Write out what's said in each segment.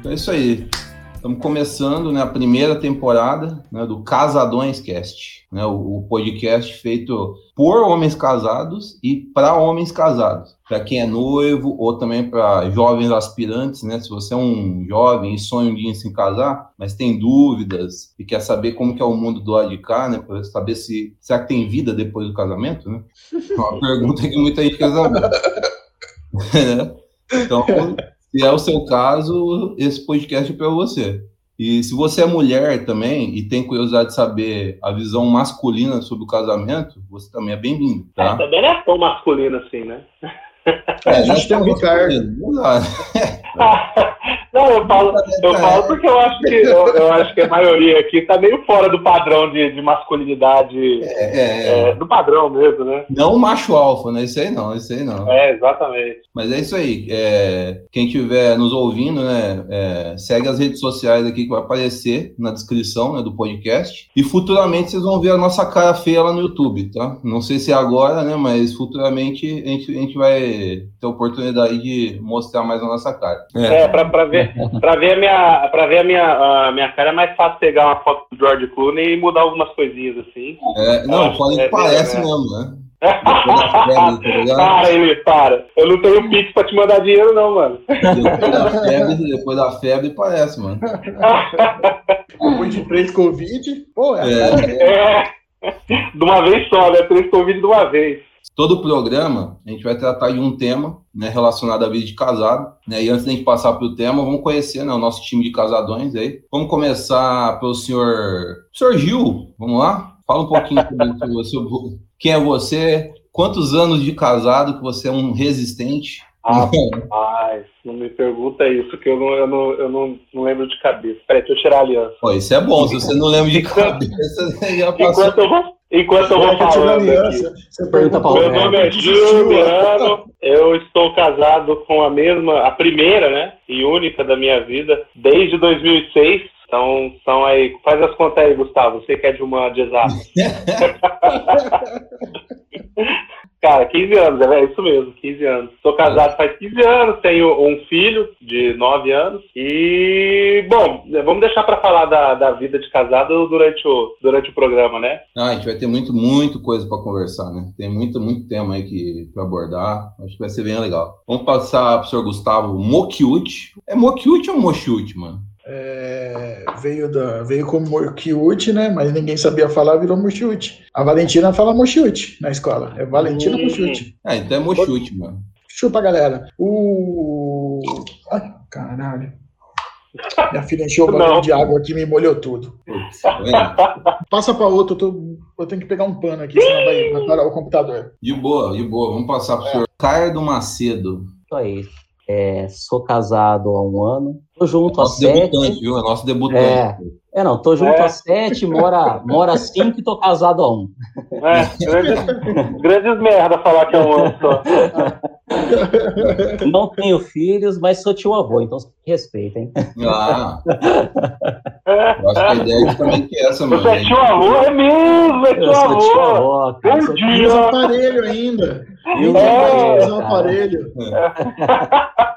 Então é isso aí. Estamos começando né, a primeira temporada né, do Casadões Cast, né, o, o, podcast feito por homens casados e para homens casados. Para quem é noivo ou também para jovens aspirantes, né? Se você é um jovem e sonha um dia em se casar, mas tem dúvidas e quer saber como que é o mundo do lado de cá, né? Para saber se será que tem vida depois do casamento, né? É uma pergunta que muita gente quer saber. então, se é o seu caso, esse podcast é para você. E se você é mulher também e tem curiosidade de saber a visão masculina sobre o casamento, você também é bem-vindo. Tá? É, também não é tão masculino assim, né? É, a gente tem um Ricardo. Não, eu falo, eu falo porque eu acho que eu, eu, acho que a maioria aqui está meio fora do padrão de, de masculinidade é, é, é, do padrão mesmo, né? Não macho alfa, né? Isso aí não, isso aí não. É, exatamente. Mas é isso aí. É, quem estiver nos ouvindo, né, é, segue as redes sociais aqui que vai aparecer na descrição né, do podcast. E futuramente vocês vão ver a nossa cara feia lá no YouTube, tá? Não sei se é agora, né? Mas futuramente a gente, a gente vai ter oportunidade de mostrar mais a nossa cara. É, é para ver ver, pra ver, a, minha, pra ver a, minha, a minha cara é mais fácil pegar uma foto do George Clooney e mudar algumas coisinhas assim. É, não, pode é, parece é, mesmo, né? para, ele, para. Eu não tenho pix pra te mandar dinheiro, não, mano. Depois da febre, depois da febre parece, mano. Depois de três Covid, pô, é. é. De uma vez só, né? Três Covid de uma vez. Todo o programa a gente vai tratar de um tema né, relacionado à vida de casado. Né, e antes de a gente passar para o tema, vamos conhecer né, o nosso time de casadões aí. Vamos começar pelo senhor, senhor Gil. Vamos lá? Fala um pouquinho sobre, sobre quem é você, quantos anos de casado que você é um resistente. Rapaz, não me pergunta isso, que eu não, eu não, eu não, não lembro de cabeça. Peraí, deixa eu tirar a aliança. Pô, isso é bom, se você não lembra de cabeça, já passou. Enquanto eu vou, Enquanto eu vou falando aqui. Você pergunta para Meu nome é Juliano, eu estou casado com a mesma, a primeira, né, e única da minha vida, desde 2006. Então, são aí, faz as contas aí, Gustavo, você que é de uma de exato. Cara, 15 anos, é isso mesmo, 15 anos. Sou casado faz 15 anos, tenho um filho de 9 anos e, bom, vamos deixar para falar da, da vida de casado durante o, durante o programa, né? Ah, a gente vai ter muito, muito coisa para conversar, né? Tem muito, muito tema aí que abordar, acho que vai ser bem legal. Vamos passar para o senhor Gustavo Mokiut. É Mokiut ou Mochiut, mano? É, veio, da, veio como Morkiut, né? Mas ninguém sabia falar, virou Mochiut. A Valentina fala Mochiut na escola. É Valentina uhum. Mochiut. Ah, então é Mochiut, mano. Chupa, galera. O. Ai, caralho. Minha filha encheu o balão de água aqui e me molhou tudo. Tá Passa para outro, eu, tô, eu, tenho que pegar um pano aqui, senão vai, parar o computador. De boa, de boa. Vamos passar para o é. senhor Caio Macedo. Isso aí. É, sou casado há um ano. Tô junto é há sete. Debutante, viu? É nosso debutante. É, é não, tô junto é. há sete, mora, mora cinco e tô casado há um. É, grandes, grandes merda falar que é um ano só. Não tenho filhos, mas sou tio avô, então respeitem. Ah. Eu acho que a ideia também que é essa, mano. Você é tio avô, é mesmo, é tio avô. Tio avô Bom dia. Usa aparelho ainda. Usa é. aparelho. aparelho.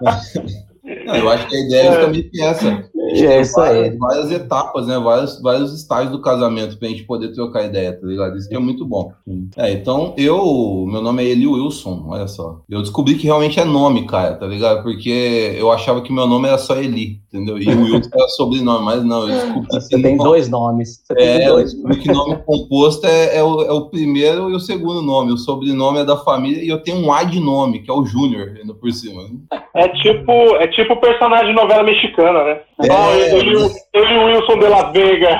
É. Não, eu acho que a ideia é também é essa. É isso várias, aí. Várias etapas, né? Vários, vários estágios do casamento pra gente poder trocar ideia, tá ligado? Isso é muito bom. É, então eu. Meu nome é Eli Wilson, olha só. Eu descobri que realmente é nome, cara, tá ligado? Porque eu achava que meu nome era só Eli, entendeu? E o Wilson era sobrenome, mas não, eu descobri que Você tem dois nomes. Você é, dois. o que nome composto é, é, o, é o primeiro e o segundo nome. O sobrenome é da família e eu tenho um A de nome, que é o Júnior, ainda por cima. É tipo, é tipo personagem de novela mexicana, né? É, Oh, yeah. Eu e o Wilson de Las Vegas.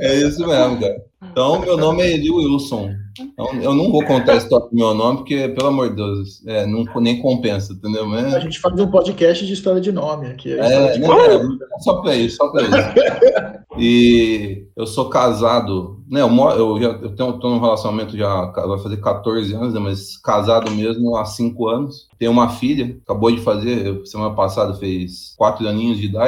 é isso mesmo, cara. Então, meu nome é Eli Wilson. Então, eu não vou contar a história do meu nome, porque, pelo amor de Deus, é, não, nem compensa, entendeu? Mas... A gente faz um podcast de história de nome aqui. É, de... É, só para isso, só para isso. e eu sou casado, né? Eu, moro, eu já eu tenho, tô num relacionamento já vai fazer 14 anos, né, mas casado mesmo há 5 anos. Tenho uma filha, acabou de fazer, semana passada fez 4 aninhos de idade,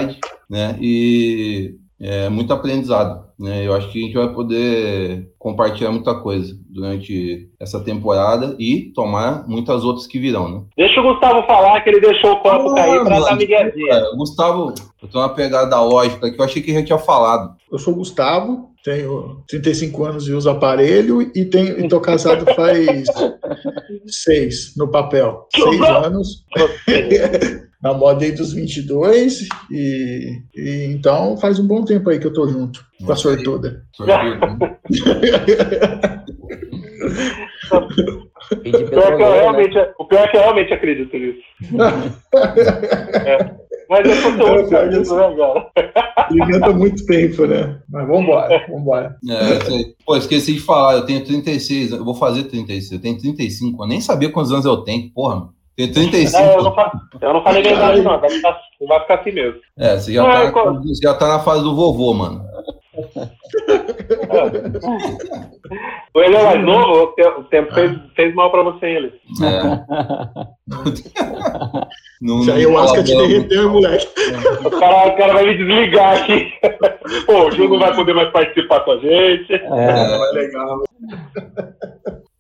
né? E é muito aprendizado. Né? Eu acho que a gente vai poder compartilhar muita coisa durante essa temporada e tomar muitas outras que virão. Né? Deixa o Gustavo falar que ele deixou o copo ah, cair para dar miguezinha. É, Gustavo, eu tô na pegada lógica que eu achei que já tinha falado. Eu sou o Gustavo, tenho 35 anos e uso aparelho e tenho estou casado faz seis no papel. Seis anos. na moda aí dos 22 e, e então faz um bom tempo aí que eu tô junto com a sortuda. Sortuda. o, pior é que eu realmente, o pior é que eu realmente acredito nisso. é. Mas eu sou tão né, cara? Alimenta muito tempo, né? Mas vambora, vambora. É, pô, esqueci de falar, eu tenho 36, eu vou fazer 36, eu tenho 35, eu nem sabia quantos anos eu tenho, porra. Tem 35. É, eu, não eu não falei verdade, não. Vai ficar, vai ficar assim mesmo. É, você já, não, tá, é, já tá na fase do vovô, mano. Ele é mais novo, o tempo fez, fez mal pra você, ele. É. não, Já eu acho que te derreteu, moleque. O cara, o cara vai me desligar aqui. Pô, o Ju não vai poder mais participar com a gente. É, é legal.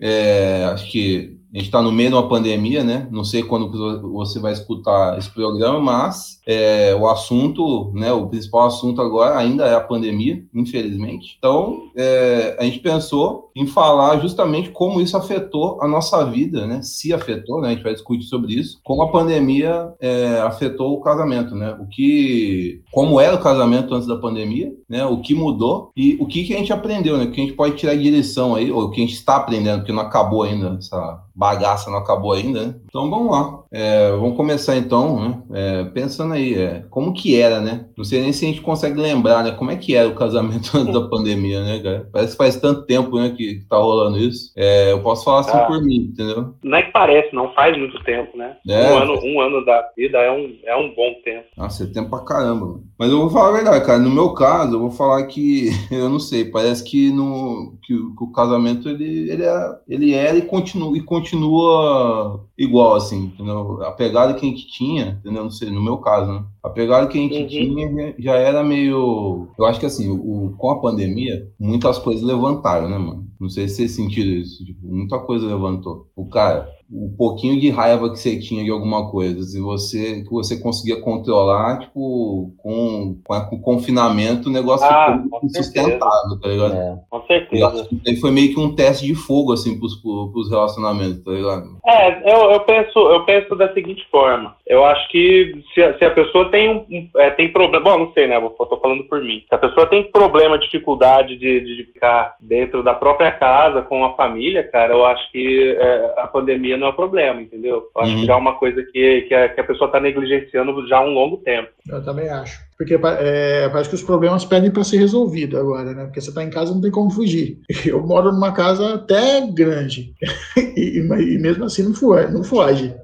É, acho que gente está no meio de uma pandemia, né? Não sei quando você vai escutar esse programa, mas é, o assunto, né? O principal assunto agora ainda é a pandemia, infelizmente. Então, é, a gente pensou em falar justamente como isso afetou a nossa vida, né? Se afetou, né? A gente vai discutir sobre isso. Como a pandemia é, afetou o casamento, né? O que, como era o casamento antes da pandemia, né? O que mudou e o que, que a gente aprendeu, né? O que a gente pode tirar de lição aí, ou o que a gente está aprendendo, porque não acabou ainda essa bagaça não acabou ainda, né? Então vamos lá. É, vamos começar então, né? É, pensando aí, é, como que era, né? Não sei nem se a gente consegue lembrar, né? Como é que era o casamento antes da pandemia, né, cara? Parece que faz tanto tempo, né, que, que tá rolando isso. É, eu posso falar assim ah, por mim, entendeu? Não é que parece, não faz muito tempo, né? É, um, ano, um ano da vida é um, é um bom tempo. Nossa, é tempo pra caramba. Mano. Mas eu vou falar a verdade, cara. No meu caso, eu vou falar que eu não sei, parece que no que, que o casamento ele, ele, é, ele era e continua e continua igual, assim, entendeu? A pegada que a gente tinha, entendeu? Não sei, no meu caso, né? A pegada que a gente uhum. tinha já era meio. Eu acho que assim, o, com a pandemia, muitas coisas levantaram, né, mano? Não sei se vocês sentiram isso. Tipo, muita coisa levantou. O cara, o pouquinho de raiva que você tinha de alguma coisa, se você que você conseguia controlar, tipo, com, com, com o confinamento, o negócio ah, ficou insustentável, tá ligado? É, com certeza. E foi meio que um teste de fogo, assim, pros, pros relacionamentos, tá ligado? É, eu, eu, penso, eu penso da seguinte forma. Eu acho que se a, se a pessoa tem um, é, tem problema, bom, não sei, né? Eu tô falando por mim. Se a pessoa tem problema, dificuldade de, de ficar dentro da própria casa, com a família, cara, eu acho que é, a pandemia não é problema, entendeu? Eu acho uhum. que já é uma coisa que, que, a, que a pessoa está negligenciando já há um longo tempo. Eu também acho. Porque é, parece que os problemas pedem para ser resolvido agora, né? Porque você está em casa não tem como fugir. Eu moro numa casa até grande. e, e mesmo assim não foge. Não foge.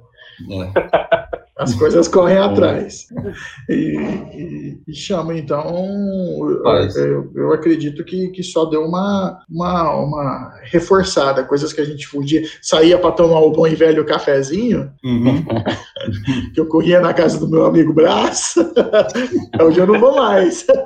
É. As coisas correm atrás. E, e, e chama, então, eu, eu, acredito que, que só deu uma, uma, uma reforçada. Coisas que a gente podia. Saía para tomar o bom e velho cafezinho, uhum. que eu corria na casa do meu amigo Brás. Hoje eu não vou mais.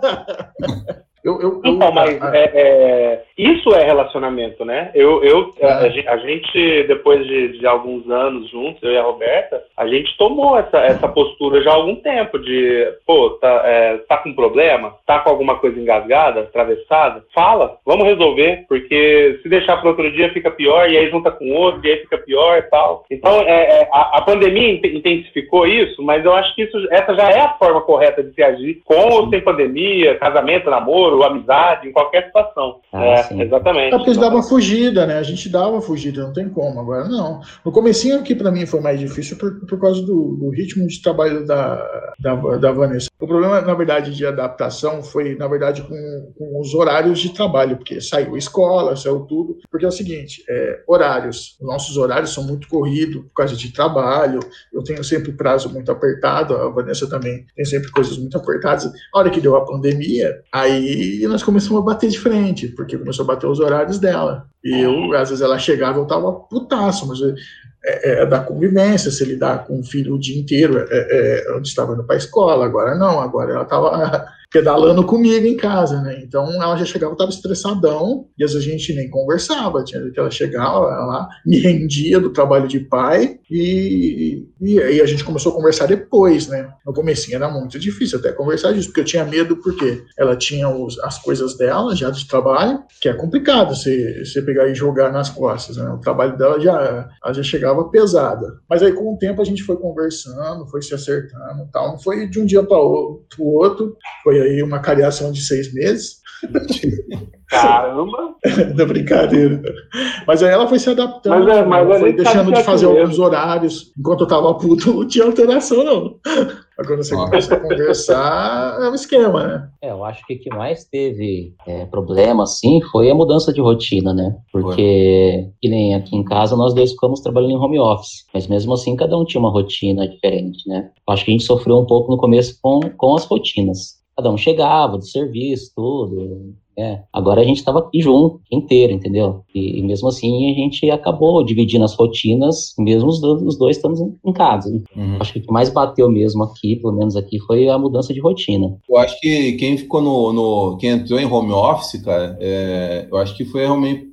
Eu, eu, então, mas é, é, isso é relacionamento, né? Eu, eu é. a, a, gente, depois de, de, alguns anos juntos, eu e a Roberta, a gente tomou essa, essa postura já há algum tempo de, pô, tá, é, tá com problema? Tá com alguma coisa engasgada, atravessada? Fala, vamos resolver, porque se deixar para outro dia fica pior, e aí junta com outro, e aí fica pior e tal. Então, é, é a, a, pandemia intensificou isso, mas eu acho que isso, essa já é a forma correta de se agir com ou sem pandemia, casamento, namoro, amizade, em qualquer situação. Ah, sim. exatamente. É porque eles davam fugida, né? A gente dava fugida, não tem como. Agora não. No comecinho aqui para mim foi mais difícil por, por causa do, do, ritmo de trabalho da, da, da, Vanessa. O problema, na verdade, de adaptação foi, na verdade, com, com os horários de trabalho, porque saiu escola, saiu tudo. Porque é o seguinte, é, horários. Nossos horários são muito corridos por causa de trabalho. Eu tenho sempre prazo muito apertado, a Vanessa também tem sempre coisas muito apertadas. A hora que deu a pandemia, aí nós começamos a bater de frente, porque começou a bater os horários dela. E eu, às vezes, ela chegava, eu tava putaço, mas é, é, da convivência, se lidar com o filho o dia inteiro, é, é, onde estava indo para a escola, agora não, agora ela estava pedalando comigo em casa, né? Então ela já chegava, estava estressadão, e às vezes a gente nem conversava, tinha que ela chegava lá, me rendia do trabalho de pai, e, e aí a gente começou a conversar depois, né? No começo era muito difícil até conversar disso, porque eu tinha medo, porque ela tinha os, as coisas dela já de trabalho, que é complicado você, você pegar e jogar nas costas, né? O trabalho dela já, ela já chegava pesada. Mas aí com o tempo a gente foi conversando, foi se acertando tal. Não foi de um dia para o outro, foi aí uma cariação de seis meses. Caramba! da brincadeira. Mas aí ela foi se adaptando, mas é, mas foi deixando de fazer alguns horários. Enquanto eu tava puto, não tinha alteração, não. Quando você Nossa. começa a conversar, é um esquema, né? É, eu acho que o que mais teve é, problema, assim, foi a mudança de rotina, né? Porque, que nem aqui em casa, nós dois ficamos trabalhando em home office. Mas mesmo assim, cada um tinha uma rotina diferente, né? Eu acho que a gente sofreu um pouco no começo com, com as rotinas cada um chegava do serviço, tudo, é, agora a gente estava aqui junto, inteiro, entendeu? E, e, mesmo assim a gente acabou dividindo as rotinas, mesmo os, dois, os dois estamos em, em casa. Uhum. Acho que o que mais bateu mesmo aqui, pelo menos aqui, foi a mudança de rotina. Eu acho que quem ficou no. no quem entrou em home office, cara, é, eu acho que foi realmente,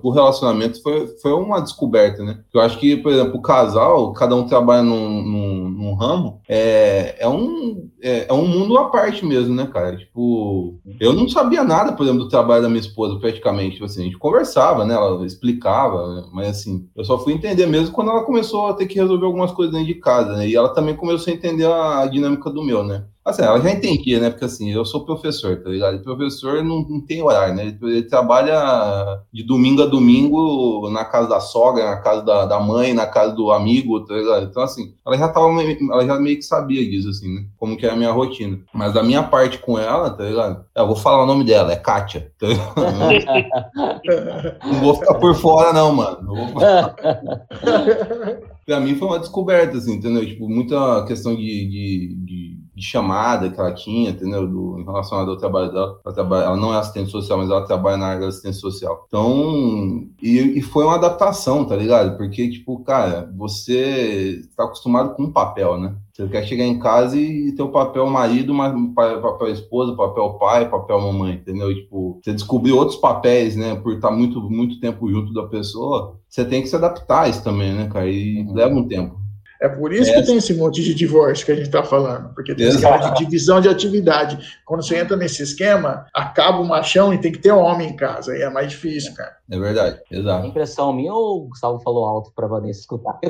por relacionamento, foi, foi uma descoberta, né? Eu acho que, por exemplo, o casal, cada um trabalha num, num, num ramo, é, é, um, é, é um mundo à parte mesmo, né, cara? Tipo, eu não sabia nada por exemplo, do trabalho da minha esposa, praticamente. Tipo assim, a gente conversava, né? Ela explicava, mas assim, eu só fui entender mesmo quando ela começou a ter que resolver algumas coisas dentro de casa, né? E ela também começou a entender a, a dinâmica do meu, né? Assim, ela já entendia, né? Porque assim, eu sou professor, tá ligado? E professor não, não tem horário, né? Ele, ele, trabalha de domingo a domingo na casa da sogra, na casa da, da mãe, na casa do amigo, tá ligado? Então, assim, ela já tava, ela já meio que sabia disso, assim, né? Como que é a minha rotina. Mas da minha parte com ela, tá ligado? Eu vou falar o nome dela, é Kátia. Tá não vou ficar por fora, não, mano. Não vou pra mim foi uma descoberta, assim, entendeu? Tipo, muita questão de, de, de de chamada que ela tinha, entendeu? Do, em relação ao trabalho dela. Ela, trabalha, ela não é assistente social, mas ela trabalha na área da assistência social. Então, e, e foi uma adaptação, tá ligado? Porque, tipo, cara, você está acostumado com um papel, né? Você quer chegar em casa e ter o papel marido, mas papel esposa, papel pai, papel mamãe, entendeu? Tipo, você descobrir outros papéis, né? Por estar muito, muito tempo junto da pessoa, você tem que se adaptar a isso também, né, cara? E uhum. leva um tempo. É por isso é. que tem esse monte de divórcio que a gente está falando, porque tem Exato. esquema de divisão de atividade. Quando você entra nesse esquema, acaba o machão e tem que ter homem em casa, aí é mais difícil, cara. É verdade, exato. É impressão minha ou o Gustavo falou alto para Vanessa escutar? É,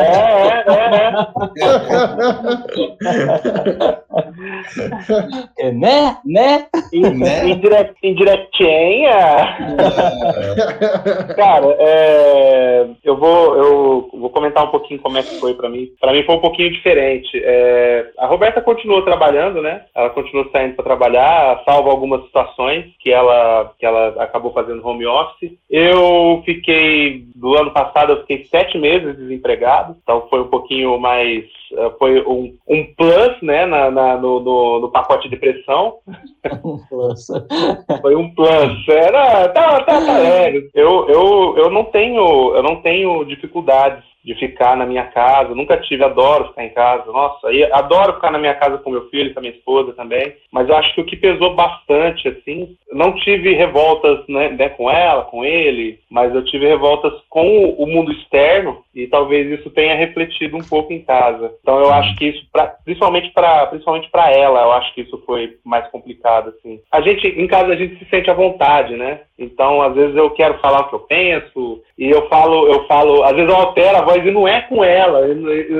é, é, é. né? Né? né? Indiretinha. É. Cara, é, eu, vou, eu vou comentar um pouquinho como é que foi para mim. Para mim foi um pouquinho diferente. É, a Roberta continuou trabalhando, né? Ela continuou saindo para trabalhar, salvo algumas situações que ela, que ela acabou fazendo home office. Eu fiquei, do ano passado, eu fiquei sete meses desempregado, então foi um pouquinho mais eh, foi um, um plus, né, na, na no, no, no, pacote de pressão. Um plus. foi um plus. Era, tá, tá, tá leve. Eu, eu, eu não tenho, eu não tenho dificuldades de ficar na minha casa. Nunca tive, adoro ficar em casa. Nossa, e adoro ficar na minha casa com meu filho, com a minha esposa também. Mas eu acho que o que pesou bastante, assim, não tive revoltas né, né, com ela, com ele, mas eu tive revoltas com o mundo externo e talvez isso tenha refletido um pouco em casa. Então eu acho que isso, pra, principalmente para principalmente para ela, eu acho que isso foi mais complicado, assim. A gente em casa a gente se sente à vontade, né? Então às vezes eu quero falar o que eu penso e eu falo, eu falo, às vezes eu altero a voz e não é com ela,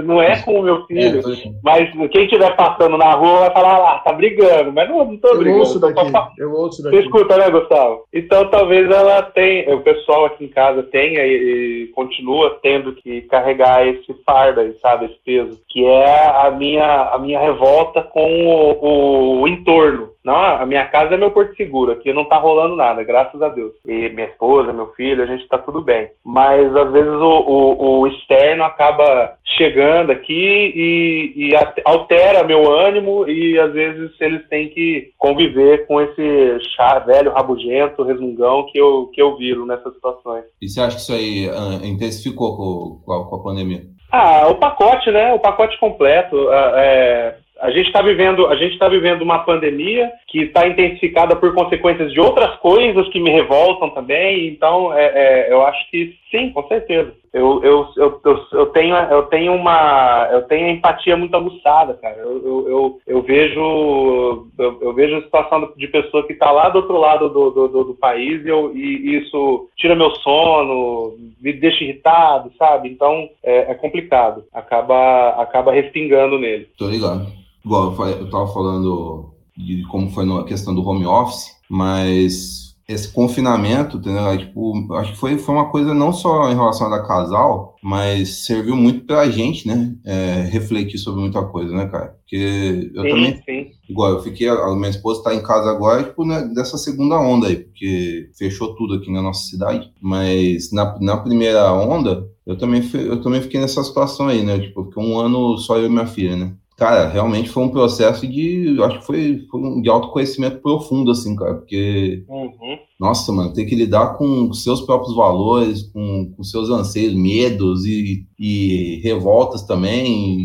não é com o meu filho. É, mas quem estiver passando na rua vai falar lá, ah, tá brigando, mas não, não tô brigando. Eu ouço daqui, eu ouço daqui. Você escuta, né, Gustavo? Então talvez ela tenha, o pessoal aqui em casa tenha e, e continua tendo que carregar esse fardo aí, sabe, esse peso, que é a minha, a minha revolta com o, o entorno. Não, a minha casa é meu porto seguro, aqui não tá rolando nada, graças a Deus. E minha esposa, meu filho, a gente tá tudo bem. Mas às vezes o, o, o externo acaba chegando aqui e, e, altera meu ânimo e às vezes eles têm que conviver com esse chá velho, rabugento, resmungão que eu, que eu viro nessas situações. E você acha que isso aí uh, intensificou com, com, a, com, a, pandemia? Ah, o pacote, né? O pacote completo. Uh, é a gente está vivendo, a gente está vivendo uma pandemia que está intensificada por consequências de outras coisas que me revoltam também. Então, é, é, eu acho que sim, com certeza. Eu, eu, eu, eu, eu tenho, eu tenho uma, eu tenho empatia muito aguçada, cara. Eu, eu, eu, eu vejo, eu, eu, vejo a situação de pessoa que está lá do outro lado do, do, do, do país e, eu, e isso tira meu sono, me deixa irritado, sabe? Então, é, é complicado. Acaba, acaba respingando nele. Tô ligado. Igual eu estava falando de como foi a questão do home office, mas esse confinamento, entendeu? Tipo, acho que foi, foi uma coisa não só em relação a casal, mas serviu muito pra gente, né? É, refletir sobre muita coisa, né, cara? Porque eu sim, também. Sim. Igual, eu fiquei. A minha esposa tá em casa agora, tipo, né, dessa segunda onda aí, porque fechou tudo aqui na nossa cidade. Mas na, na primeira onda, eu também, eu também fiquei nessa situação aí, né? Tipo, fiquei um ano só eu e minha filha, né? Cara, realmente foi um processo de, acho que foi, foi um, de autoconhecimento profundo, assim, cara, porque, uhum. nossa, mano, ter que lidar com seus próprios valores, com, com seus anseios, medos e, e revoltas também,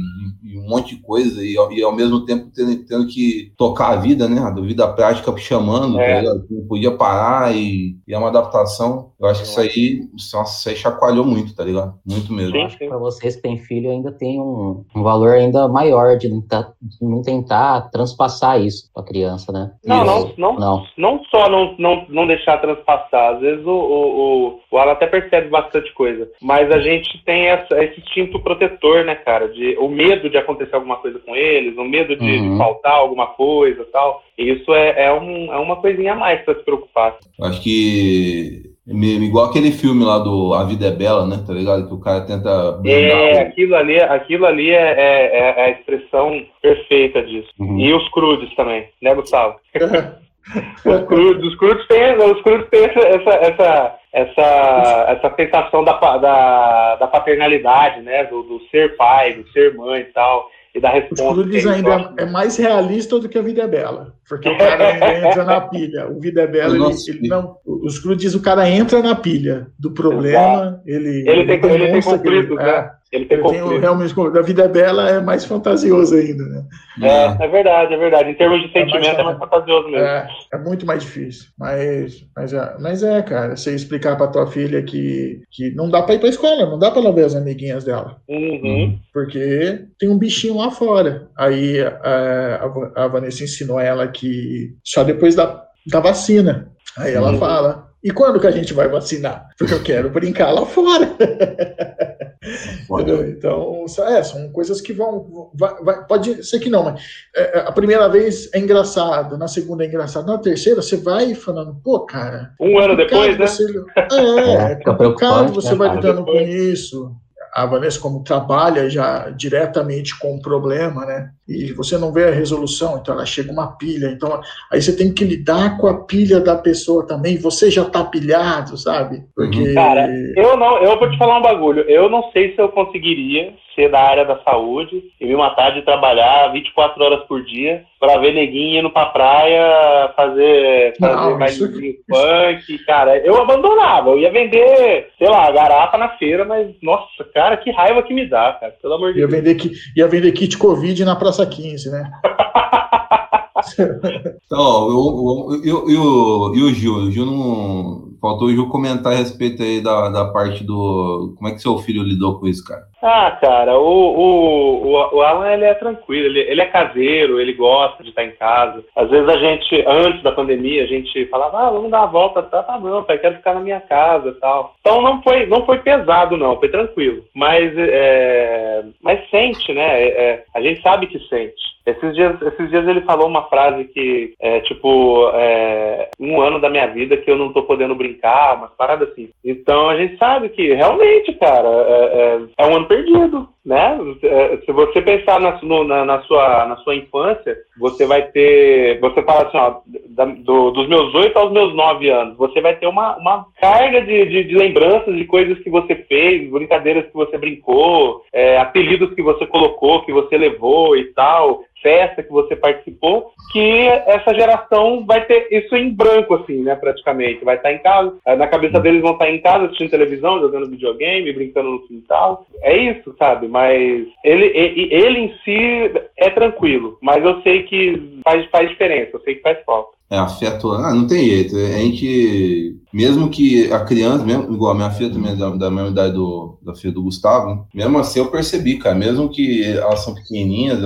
um monte de coisa e, e ao mesmo tempo tendo, tendo, que tocar a vida, né? A vida prática chamando, é. tá não podia parar e, e, é uma adaptação. Eu acho que isso aí, nossa, isso aí chacoalhou muito, tá ligado? Muito mesmo. Para vocês que têm filho ainda tem um, um valor ainda maior de não, tá, de não tentar transpassar isso para a criança, né? Não, não, não, não, não só não, não, não deixar transpassar. Às vezes o, o, o, o Alan até percebe bastante coisa, mas a gente tem essa, esse instinto protetor, né, cara? De, o medo de acontecer alguma coisa com eles, o medo de, uhum. de faltar alguma coisa tal. E isso é, é, um, é uma coisinha a mais para se preocupar. Acho que Igual aquele filme lá do A Vida é Bela, né? Tá ligado? Que o cara tenta. É, aquilo ali, aquilo ali é, é, é, a expressão perfeita disso. Uhum. E os crudes também, né, Gustavo? os crudes, os crudes têm, os crudes têm essa, essa, essa, essa, essa sensação da, da, da paternalidade, né? Do, do ser pai, do ser mãe e tal e da resposta. Os Crudes ainda é mais realista do que a Vida é Bela, porque o cara entra na pilha. O Vida é Bela, ele, ele, não. Os Crudes, o cara entra na pilha do problema, ele. Ele tem, ele tem conflito, né? É, ele tem, tem realmente, da vida é bela é mais fantasioso ainda, né? É, é verdade, é verdade. Em termos de sentimento é mais, é mais fantasioso mesmo. É, é, muito mais difícil. Mas, mas, é, mas é, cara, você explicar pra tua filha que, que não dá pra ir pra escola, não dá pra ela ver as amiguinhas dela. Uhum. Porque tem um bichinho lá fora. Aí a, a, a Vanessa ensinou ela que só depois da, da vacina. Aí ela uhum. fala, e quando que a gente vai vacinar? Porque eu quero brincar lá fora. então, é, são coisas que vão. Vai, vai, pode ser que não, mas é, é, a primeira vez é engraçado, na segunda é engraçado, na terceira você vai falando, pô, cara. Um ano depois, né? Você, é, é, é complicado você né, vai lidando com isso a Vanessa como trabalha já diretamente com o problema, né? E você não vê a resolução, então ela chega uma pilha, então aí você tem que lidar com a pilha da pessoa também, você já tá pilhado, sabe? Porque Cara, eu não, eu vou te falar um bagulho, eu não sei se eu conseguiria ser da área da saúde e me matar de trabalhar 24 horas por dia para ver neguinho indo pra praia fazer, fazer mais isso... funk, cara. Eu abandonava, eu ia vender, sei lá, garapa na feira, mas nossa, cara, que raiva que me dá, cara, pelo amor de ia Deus. Vender, ia vender kit Covid na Praça 15, né? então, eu, eu, eu, eu, o Gil, o Gil não faltou o Ju comentar a respeito aí da, da parte do. Como é que seu filho lidou com isso, cara? Ah, cara, o, o, o, Alan ele é tranquilo, ele, ele é caseiro, ele gosta de estar em casa. Às vezes a gente, antes da pandemia, a gente falava, ah, vamos dar uma volta, tá, tá não, pai, quero ficar na minha casa e tal. Então não foi, não foi pesado, não, foi tranquilo. Mas, é, mas sente, né? É, é a gente sabe que sente. Esses dias, esses dias ele falou uma frase que é tipo é, um ano da minha vida que eu não tô podendo brincar, umas paradas assim. Então a gente sabe que realmente, cara, é, é, é um ano perdido, né? É, se você pensar na, na, na, sua, na sua infância, você vai ter. Você fala assim, ó, da, do, dos meus oito aos meus nove anos, você vai ter uma, uma carga de, de, de, lembranças de coisas que você fez, brincadeiras que você brincou, é, apelidos que você colocou, que você levou e tal festa que você participou, que essa geração vai ter isso em branco, assim, né, praticamente. Vai estar em casa, na cabeça deles vão estar em casa assistindo televisão, jogando videogame, brincando no quintal. É isso, sabe? Mas ele, ele, ele em si é tranquilo, mas eu sei que faz, faz diferença, eu sei que faz falta. É, afeto, ah, não tem jeito. A gente, mesmo que a criança, mesmo, igual a minha filha também, é da, da mesma idade do, da filha do Gustavo, mesmo assim eu percebi, cara, mesmo que elas são pequenininhas,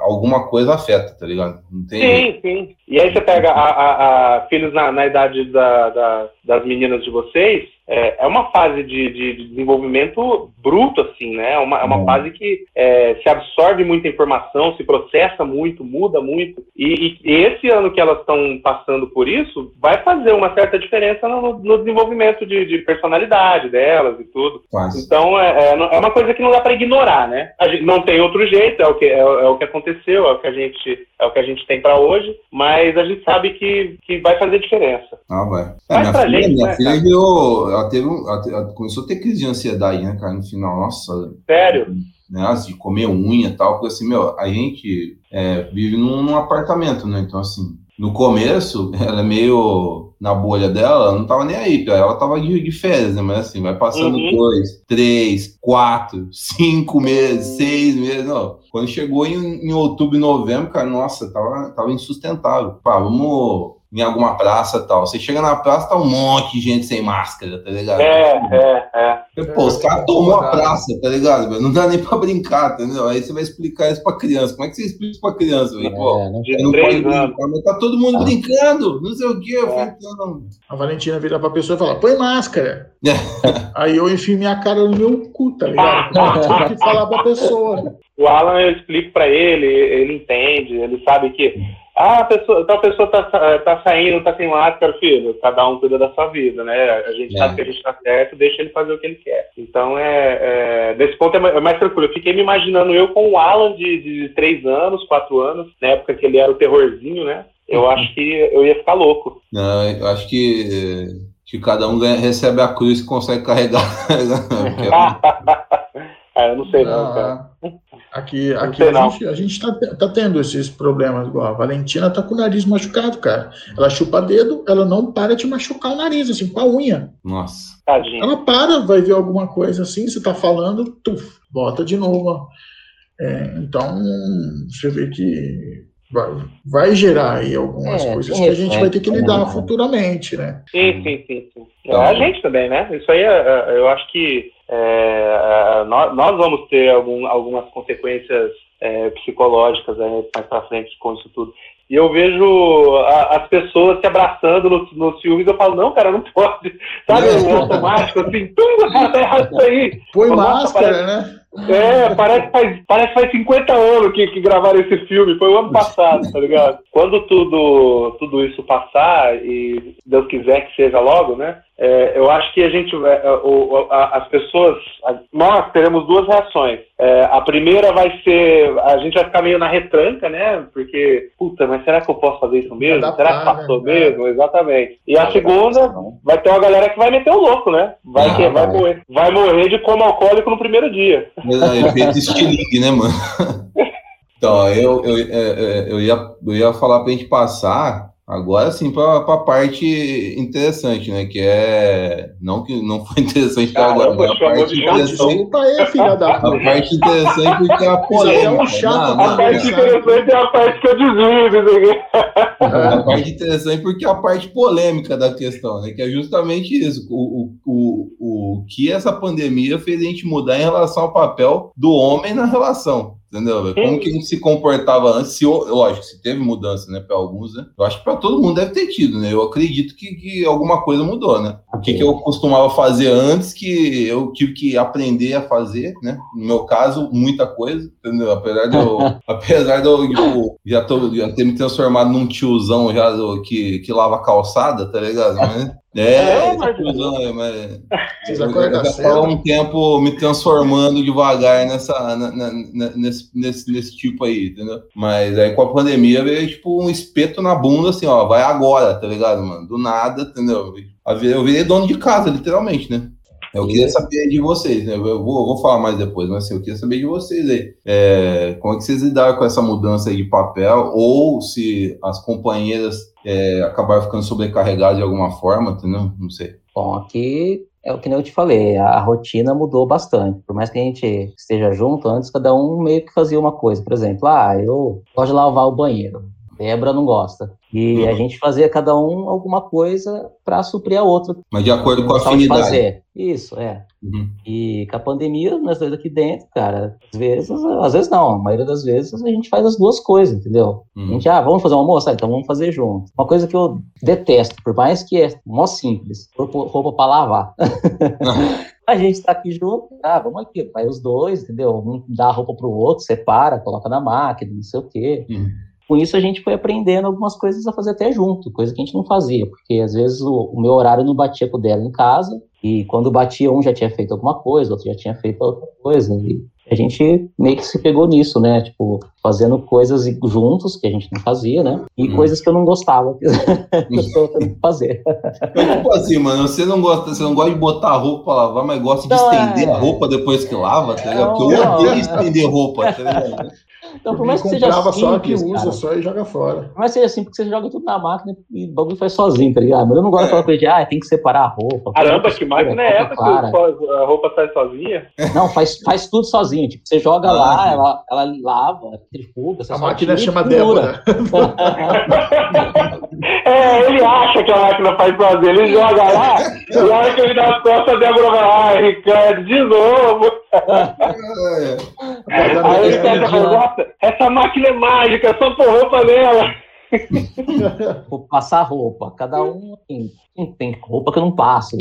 alguma coisa afeta, tá ligado? Não tem sim, jeito. sim. E aí você pega a, a, a filhos na, na idade da, da, das meninas de vocês, é, é uma fase de, de, desenvolvimento bruto, assim, né? É uma, é uma fase que é, se absorve muita informação, se processa muito, muda muito. E, e esse ano que elas estão passando por isso vai fazer uma certa diferença no, no desenvolvimento de, de, personalidade delas e tudo. Quase. Então é, é, é, uma coisa que não dá para ignorar, né? Gente não tem outro jeito, é o que, é, é, o que aconteceu, é o que a gente, é o que a gente tem para hoje, mas a gente sabe que, que vai fazer diferença. Ah, vai. É, minha filha, gente, minha né, filha viu, ela, teve um, ela começou a ter crise de ansiedade, né, cara, no final. Nossa. Sério? Né, de comer unha e tal, porque assim, meu, a gente é, vive num, num, apartamento, né? Então, assim, no começo, ela é meio na bolha dela, ela não tava nem aí, ela tava de, de férias, né? Mas assim, vai passando uhum. dois, três, quatro, cinco meses, seis meses, não. Quando chegou em, em outubro e novembro, cara, nossa, tava, tava insustentável. Pá, vamos em alguma praça tal. Você chega na praça, tá um monte de gente sem máscara, tá ligado? É, é, é. Pô, os caras tomou a praça, tá ligado? Não dá nem pra brincar, entendeu? Aí você vai explicar isso pra criança. Como é que você explica isso pra criança? Pô, é, não, não pode brincar, mas tá todo mundo ah. brincando, não sei o quê. Eu falei, então... A Valentina vira pra pessoa e fala, põe máscara. Aí eu enfio minha cara no meu cu, tá ligado? Tem que falar pra pessoa. O Alan, eu explico pra ele, ele entende, ele sabe que ah, a pessoa, tal pessoa tá, tá saindo, tá sem máscara, filho. Cada um cuida da sua vida, né? A gente é. sabe que a gente tá certo, deixa ele fazer o que ele quer. Então, é, é nesse ponto é mais, é mais, tranquilo. Eu fiquei me imaginando eu com o Alan de, de três anos, quatro anos, na época que ele era o terrorzinho, né? Eu uhum. acho que eu ia ficar louco. Não, eu acho que, que cada um ganha, recebe a cruz e consegue carregar. ah, eu não sei não, não cara. Aqui, aqui a, gente, a gente tá, tá tendo esses problemas, igual a Valentina tá com o nariz machucado, cara. Ela chupa dedo, ela não para de machucar o nariz, assim, com a unha. Nossa. Tadinha. Ela para, vai ver alguma coisa assim, você tá falando, tuf, bota de novo. É, então, você vê que vai, vai gerar aí algumas é, coisas que a gente vai ter que lidar né? futuramente, né? Sim, sim, sim. sim. Então, a gente também, né? Isso aí, é, é, eu acho que é, nós, nós, vamos ter algum, algumas consequências é, psicológicas aí, mais para frente com isso tudo. E eu vejo a, as pessoas se abraçando nos no filmes, eu falo, não, cara, não pode. Sabe, o automático, assim, tudo tá errado isso aí. Põe máscara, parece, né? É, parece que faz, parece faz 50 anos que, que gravaram esse filme, foi o ano passado, tá ligado? Quando tudo, tudo isso passar, e Deus quiser que seja logo, né? É, eu acho que a gente, é, o, a, as pessoas, nós teremos duas reações. É, a primeira vai ser, a gente vai ficar meio na retranca, né? Porque, puta, mas será que eu posso fazer isso mesmo? Será que passou né? mesmo? Exatamente. E a segunda, vai ter uma galera que vai meter o louco, né? Vai, que, vai, morrer, vai morrer de coma alcoólico no primeiro dia. É, efeito estilingue, né, mano? Então, eu, eu, eu, eu, ia, eu ia falar pra gente passar Agora sim, para a parte interessante, né? Que é. Não que não foi interessante até agora, mas a parte interessante. Aí, filha da a parte interessante porque é a polêmica. Um chato, não, a parte interessante é a parte que eu desvio, A parte interessante porque é a parte polêmica da questão, né? Que é justamente isso. O, o, o, o que essa pandemia fez a gente mudar em relação ao papel do homem na relação. Entendeu? Como que a gente se comportava antes? Se, lógico, se teve mudança, né, para alguns, né? Eu acho que para todo mundo deve ter tido, né? Eu acredito que, que alguma coisa mudou, né? O que, que eu costumava fazer antes que eu tive que aprender a fazer, né? No meu caso, muita coisa, entendeu? Apesar de eu, apesar de eu, tipo, já, tô, já ter me transformado num tiozão já do, que, que lava calçada, tá ligado? Mas, é, é mas... Tiozão, mas... Vocês acordam cedo? Há um tempo me transformando devagar nessa, na, na, nesse, nesse, nesse tipo aí, entendeu? Mas aí com a pandemia veio tipo um espeto na bunda, assim, ó, vai agora, tá ligado, mano? Do nada, entendeu? Eu virei dono de casa, literalmente, né? Eu queria saber de vocês, né? Eu vou, vou falar mais depois, mas assim, eu queria saber de vocês aí. É, como é que vocês lidaram com essa mudança de papel? Ou se as companheiras é, acabaram ficando sobrecarregadas de alguma forma, entendeu? Não sei. Bom, aqui é o que eu te falei, a, a, rotina mudou bastante. Por mais que a gente esteja junto, antes cada um meio que fazia uma coisa. Por exemplo, ah, eu gosto de lavar o banheiro. Débora não gosta. E uhum. a gente fazia cada um alguma coisa para suprir a outra. Mas de acordo com a afinidade. Fazer. Isso, é. Uhum. E com a pandemia, nós dois aqui dentro, cara, às vezes, às vezes não, a maioria das vezes a gente faz as duas coisas, entendeu? Uhum. A gente, ah, vamos fazer um almoço? Ah, então vamos fazer junto. Uma coisa que eu detesto, por mais que é mó simples, roupa para lavar. a gente tá aqui junto, ah, vamos aqui, vai os dois, entendeu? Um dá a roupa pro outro, separa, coloca na máquina, não sei o quê. Uhum com isso a gente foi aprendendo algumas coisas a fazer até junto, coisa que a gente não fazia, porque às vezes o, o meu horário não batia com o dela em casa, e quando batia um já tinha feito alguma coisa, outro já tinha feito outra coisa, e a gente meio que se pegou nisso, né, tipo, fazendo coisas juntos que a gente não fazia, né, e hum. coisas que eu não gostava que eu estou tendo fazer. É tipo assim, mano, você não gosta, você não gosta de botar roupa pra lavar, mas gosta de não, estender é... a roupa depois que lava, tá ligado? Porque eu odeio estender roupa, tá ligado? Então, por mais que seja simples, só que usa cara, só e joga fora. Por mais que seja simples, porque você joga tudo na máquina e o bagulho faz sozinho, tá ligado? Mas eu não gosto é. daquela coisa de, ah, tem que separar a roupa. Caramba, que máquina é essa que a roupa sai sozinha? Não, faz, faz tudo sozinho. Tipo, você joga ah, lá, ela, ela lava, trifuga. A máquina chama Débora. é, ele acha que a máquina faz sozinho. Ele joga lá, e a hora que ele dá as costas, a Débora vai, ah, Ricardo, de novo. Aí ele pega a essa máquina é mágica, só pôr roupa nela. Vou passar roupa. Cada um tem, tem roupa que eu não passo.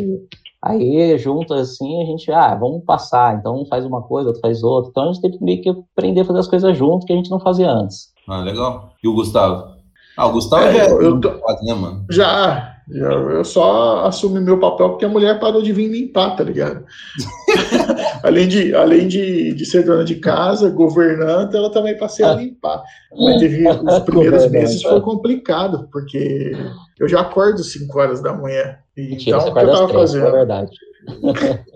Aí, junto assim, a gente, ah, vamos passar. Então, um faz uma coisa, outro faz outra. Então, a gente teve que meio que aprender a fazer as coisas junto que a gente não fazia antes. Ah, legal. E o Gustavo? Ah, o Gustavo é, eu, eu tô... né, mano? Já, eu, eu só assumi meu papel porque a mulher parou de vir limpar, tá ligado? além de, além de, de ser dona de casa, governanta, ela também passei a limpar. Mas teve os primeiros meses foi complicado, porque eu já acordo 5 horas da manhã. Então, o que eu tava fazendo? É verdade.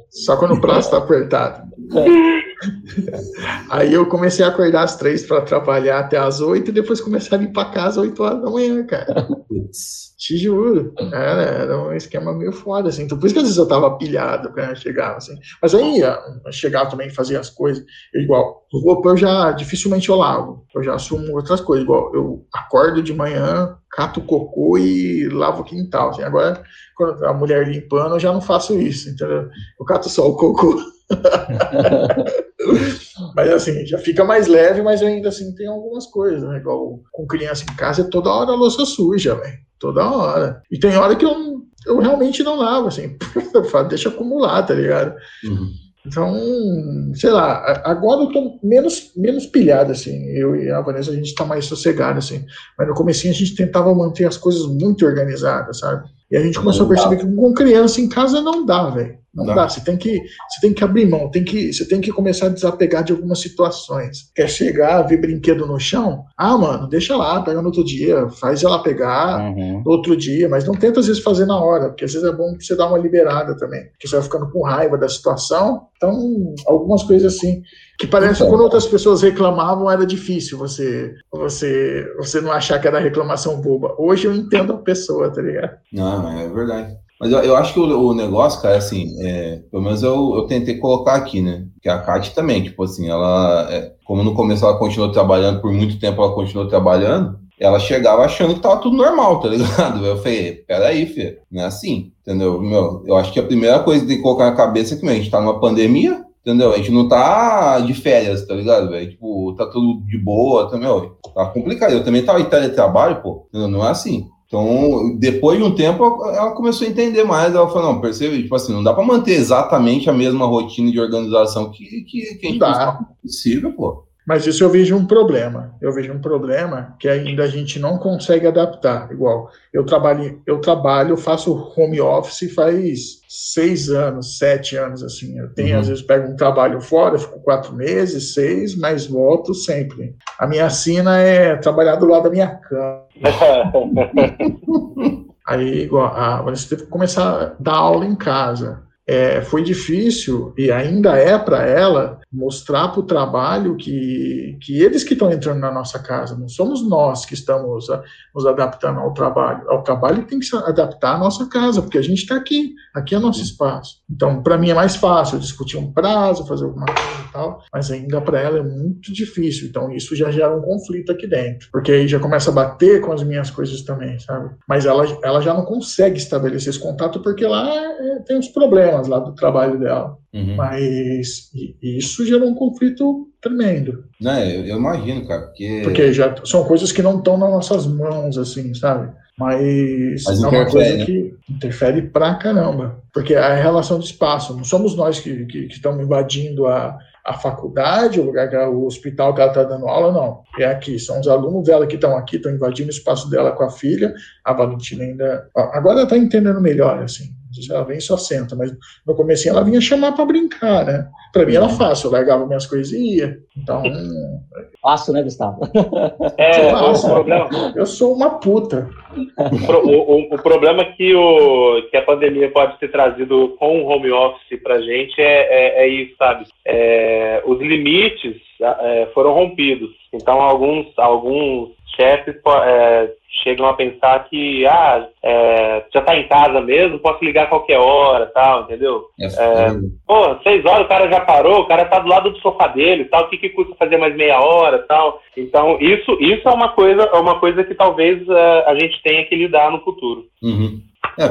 Só quando o prazo tá apertado. Aí eu comecei a acordar às três para trabalhar até às oito e depois comecei a limpar a casa às oito horas da manhã, cara. Te juro. Era, era um esquema meio foda, assim. Então, por isso que às vezes eu tava pilhado quando eu chegava, assim. Mas aí, eu chegava também, fazia as coisas. igual, roupa eu já, dificilmente eu lavo. Eu já assumo outras coisas. Igual, eu acordo de manhã, cato cocô e lavo o quintal. Assim. Agora, quando a mulher limpando, eu já não faço isso, entendeu? Eu cato só o cocô. mas assim, já fica mais leve, mas ainda assim tem algumas coisas, né? Igual com criança em casa, é toda hora a louça suja, velho. Toda hora. E tem hora que eu, eu realmente não lavo, assim, deixa acumular, tá ligado? Uhum. Então, sei lá, agora eu tô menos, menos pilhado, assim. Eu e a Vanessa, a gente tá mais sossegado, assim. Mas no começo a gente tentava manter as coisas muito organizadas, sabe? E a gente começou a perceber que com criança em casa não dá, velho. Não dá. dá. Você tem que você tem que abrir mão, tem que você tem que começar a desapegar de algumas situações. Quer chegar, ver brinquedo no chão? Ah, mano, deixa lá, pega no outro dia, faz ela pegar uhum. no outro dia, mas não tenta às vezes fazer na hora, porque às vezes é bom você dar uma liberada também, porque você vai ficando com raiva da situação. Então, algumas coisas assim que parece então, que quando outras pessoas reclamavam era difícil você você você não achar que era reclamação boba. Hoje eu entendo a pessoa, tá ligado? Não, é verdade. Mas eu, eu acho que o, o, negócio, cara, assim, é, pelo menos eu, eu tentei colocar aqui, né? Que a Kate também, tipo assim, ela, é, como no começo ela continuou trabalhando, por muito tempo ela continuou trabalhando, ela chegava achando que tava tudo normal, tá ligado? Eu falei, peraí, filho, não é assim, entendeu? Meu, eu acho que a primeira coisa que tem que colocar na cabeça é que meu, a gente tá numa pandemia, entendeu? A gente não tá de férias, tá ligado, velho? Tipo, tá tudo de boa, tá, meu, tá complicado. Eu também tava em teletrabalho, pô, entendeu? não é assim. Então, depois de um tempo, ela começou a entender mais. Ela falou: não, percebe, tipo assim, não dá para manter exatamente a mesma rotina de organização que, que, que a gente dá. possível, pô. Mas isso eu vejo um problema. Eu vejo um problema que ainda a gente não consegue adaptar. Igual, eu trabalho, eu trabalho, faço home office faz seis anos, sete anos, assim. Eu tenho, uhum. às vezes, pego um trabalho fora, fico quatro meses, seis, mas volto sempre. A minha sina é trabalhar do lado da minha cama. Aí, igual, ah, você teve que começar a dar aula em casa. É, foi difícil e ainda é para ela mostrar para o trabalho que, que eles que estão entrando na nossa casa, não somos nós que estamos a, ah, nos adaptando ao trabalho. O trabalho tem que se adaptar à nossa casa, porque a gente está aqui, aqui é nosso espaço. Então, para mim é mais fácil discutir um prazo, fazer alguma coisa e tal, mas ainda para ela é muito difícil. Então, isso já gera um conflito aqui dentro, porque aí já começa a bater com as minhas coisas também, sabe? Mas ela, ela já não consegue estabelecer esse contato porque lá é, tem os problemas lá do trabalho dela. Uhum. Mas isso gerou um conflito tremendo. Não, eu, eu, imagino, cara, porque... Porque já são coisas que não estão nas nossas mãos, assim, sabe? Mas, Mas é uma coisa né? que interfere pra caramba. Porque a relação de espaço, não somos nós que, que, que estamos invadindo a, a faculdade, o lugar que o hospital que ela está dando aula, não. É aqui, são os alunos dela que estão aqui, estão invadindo o espaço dela com a filha. A Valentina ainda. Agora ela está entendendo melhor, assim ela vem e só senta, mas no começo ela vinha chamar para brincar, né? Para mim era uhum. fácil, eu largava minhas coisinhas, então... Fácil, né, Gustavo? É, o problema... Eu sou uma puta. O, o, o, problema que, o, que a pandemia pode ter trazido com o home office pra gente é, é, é isso, sabe? É, os limites é, foram rompidos, então alguns, alguns chefes é, chegam a pensar que ah, é, já tá em casa mesmo, posso ligar a qualquer hora, tal, entendeu? É, é pô, seis horas o cara já parou, o cara tá do lado do sofá dele, tal, o que, que custa fazer mais meia hora, tal. Então isso isso é uma coisa é uma coisa que talvez é, a gente tenha que lidar no futuro. Uhum. É,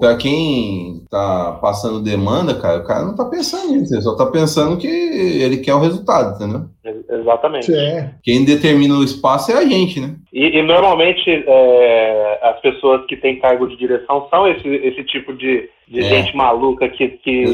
para quem tá passando demanda, cara, o cara não tá pensando nisso, ele só tá pensando que ele quer o resultado, entendeu? Exatamente. É. Quem determina o espaço é a gente, né? E, e normalmente é, as pessoas que têm cargo de direção são esse, esse tipo de, de é. gente maluca que, que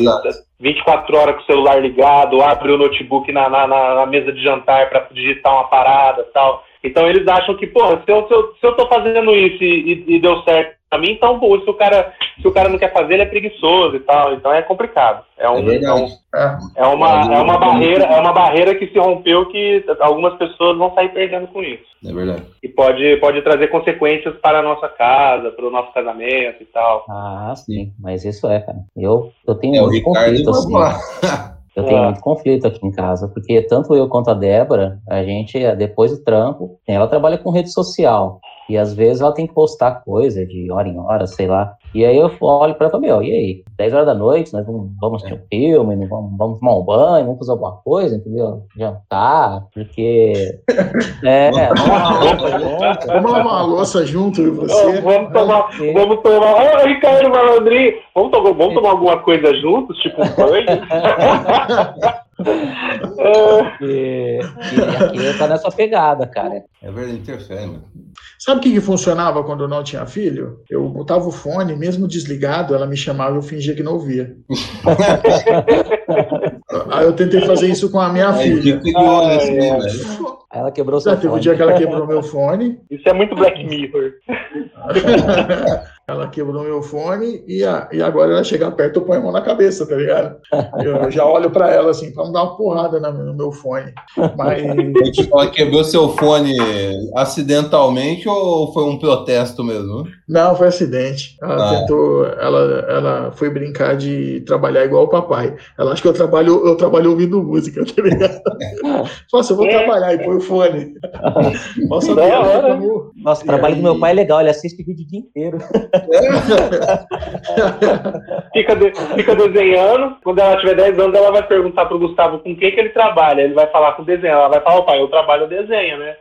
24 horas com o celular ligado, abre o notebook na, na, na mesa de jantar para digitar uma parada tal. Então eles acham que, pô, se eu, se eu, se eu tô fazendo isso e, e, e deu certo pra mim, então, pô, se o, cara, se o cara não quer fazer, ele é preguiçoso e tal. Então é complicado. É, um, é, é, um, é uma, é uma barreira, é uma barreira que se rompeu que algumas pessoas vão sair perdendo com isso. É verdade. E pode, pode trazer consequências para a nossa casa, para o nosso casamento e tal. Ah, sim, mas isso é, cara. Eu, eu tenho é, muito conflito, assim. Eu tenho é. muito conflito aqui em casa, porque tanto eu quanto a Débora, a gente, depois do trampo, ela trabalha com rede social. E às vezes ela tem que postar coisa de hora em hora, sei lá. E aí eu olho para ela e falo, meu, e aí? 10 horas da noite, nós vamos, vamos assistir um filme, vamos, vamos tomar um banho, vamos fazer alguma coisa, entendeu? Jantar, porque. É, vamos lavar uma louça junto, e você. Vamos tomar. Vamos tomar. Ô, Ricardo Malandrinho, vamos tomar, vamos tomar alguma coisa juntos, tipo um banho? e, e aqui tá nessa pegada, cara. É verdade, interfere, mano. Sabe o que, que funcionava quando eu não tinha filho? Eu botava o fone, mesmo desligado, ela me chamava e eu fingia que não ouvia. Aí eu tentei fazer isso com a minha é, filha. Que ah, assim, é. Ela quebrou seu Teve um dia que ela quebrou meu fone. Isso é muito Black Mirror. ela quebrou meu fone e, a, e agora ela chega perto, eu ponho a mão na cabeça, tá ligado? Eu já olho para ela assim, para não dar uma porrada no meu fone. Mas. Ela quebrou seu fone acidentalmente ou foi um protesto mesmo? Não, foi acidente. Ela ah. tentou, ela, ela foi brincar de trabalhar igual o papai. Ela acha que eu trabalho, eu trabalho ouvindo música, tá ligado? Nossa, eu vou é. trabalhar e põe o fone. Nossa, é, Nossa, o trabalho aí... do meu pai é legal, ele assiste vídeo o dia inteiro. fica, de, fica desenhando. Quando ela tiver 10 anos, ela vai perguntar pro Gustavo com quem que ele trabalha. Ele vai falar com desenho. Ela vai falar, o pai, eu trabalho desenho, né?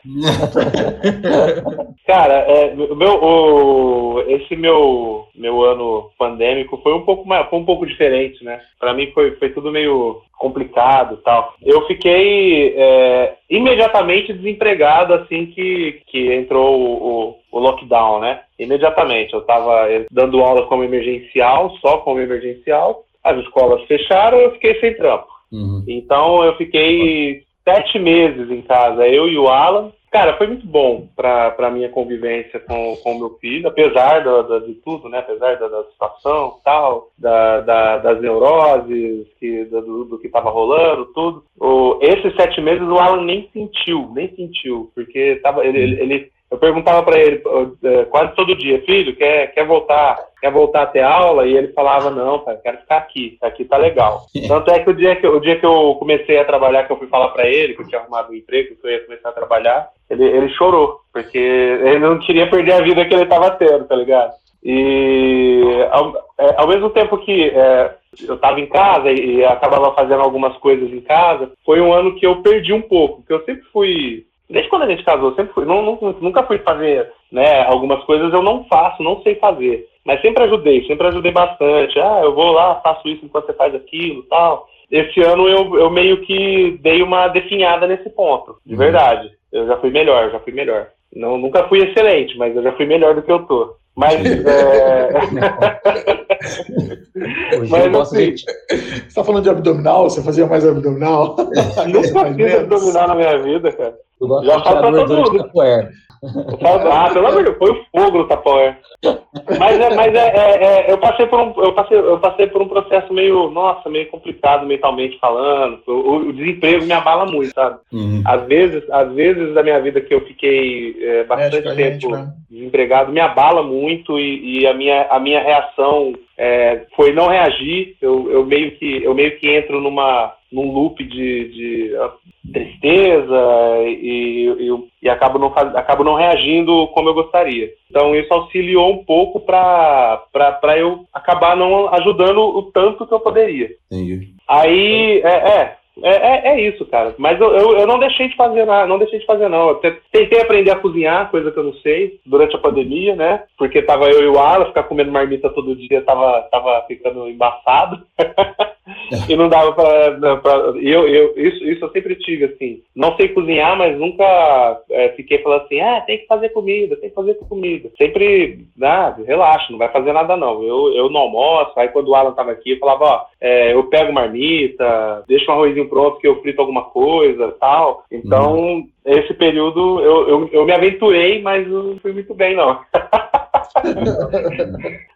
Cara, é, o meu, o, esse meu, meu ano pandêmico foi um pouco mais, foi um pouco diferente, né? Para mim foi, foi tudo meio complicado tal. Eu fiquei é, imediatamente desempregado assim que, que entrou o, o, o lockdown, né? Imediatamente. Eu estava dando aula como emergencial, só como emergencial. As escolas fecharam, eu fiquei sem trampo. Uhum. Então eu fiquei sete meses em casa, eu e o Alan. Cara, foi muito bom para a minha convivência com o meu filho, apesar de tudo, né? Apesar da, da situação tal, da, da, das neuroses, que, do, do que estava rolando, tudo. O, esses sete meses o Alan nem sentiu, nem sentiu, porque tava, ele, ele eu perguntava para ele é, quase todo dia, filho, quer, quer voltar, quer voltar a ter aula? E ele falava, não, pai, quero ficar aqui, aqui tá legal. Tanto é que o dia que, o dia que eu comecei a trabalhar, que eu fui falar para ele, que eu tinha arrumado um emprego, que eu ia começar a trabalhar, ele, ele chorou, porque ele não queria perder a vida que ele estava tendo, tá ligado? E ao, é, ao mesmo tempo que é, eu estava em casa e, e acabava fazendo algumas coisas em casa, foi um ano que eu perdi um pouco, porque eu sempre fui desde quando a gente casou, sempre fui, não, não, nunca fui fazer, né, algumas coisas eu não faço, não sei fazer, mas sempre ajudei, sempre ajudei bastante, ah, eu vou lá, faço isso enquanto você faz aquilo, tal. Esse ano eu, eu meio que dei uma definhada nesse ponto, de uhum. verdade. Eu já fui melhor, já fui melhor. Não, nunca fui excelente, mas eu já fui melhor do que eu tô. Mas. é... mas assim, Você tá falando de abdominal? Você fazia mais abdominal? Nunca fiz abdominal na minha vida, cara. Já faz pra todo mundo. Ah, pelo amor de Deus, foi o fogo no Tapoé. Mas, é, mas é, é, é, eu, passei por um, eu, passei, eu passei por um processo meio, nossa, meio complicado mentalmente falando. O, o desemprego me abala muito, sabe? Uhum. Às, vezes, às vezes da minha vida que eu fiquei é, bastante tempo gente, né? desempregado me abala muito e, e, a, minha, a minha reação é, foi não reagir. Eu, eu, meio que, eu meio que entro numa, num loop de, de tristeza e, e, e acabo, não faz, acabo não reagindo como eu gostaria. Então isso auxiliou um pouco para eu acabar não ajudando o tanto que eu poderia. Entendi. Aí, é, é é, é, é, isso, cara. Mas eu, eu, eu, não deixei de fazer nada, não deixei de fazer, não. Eu tentei aprender a cozinhar, coisa que eu não sei, durante a pandemia, né? Porque tava eu e o Alan, ficar comendo marmita todo dia tava, tava ficando embaçado. e não dava pra. pra eu, eu, isso, isso eu sempre tive, assim. Não sei cozinhar, mas nunca é, fiquei falando assim, ah, tem que fazer comida, tem que fazer comida. Sempre, ah, relaxa, não vai fazer nada não. Eu, eu não almoço, aí quando o Alan tava aqui, eu falava, ó, é, eu pego marmita, deixo um arrozinho pronto que eu frito alguma coisa tal. Então, hum. esse período eu, eu, eu me aventurei, mas não fui muito bem, não.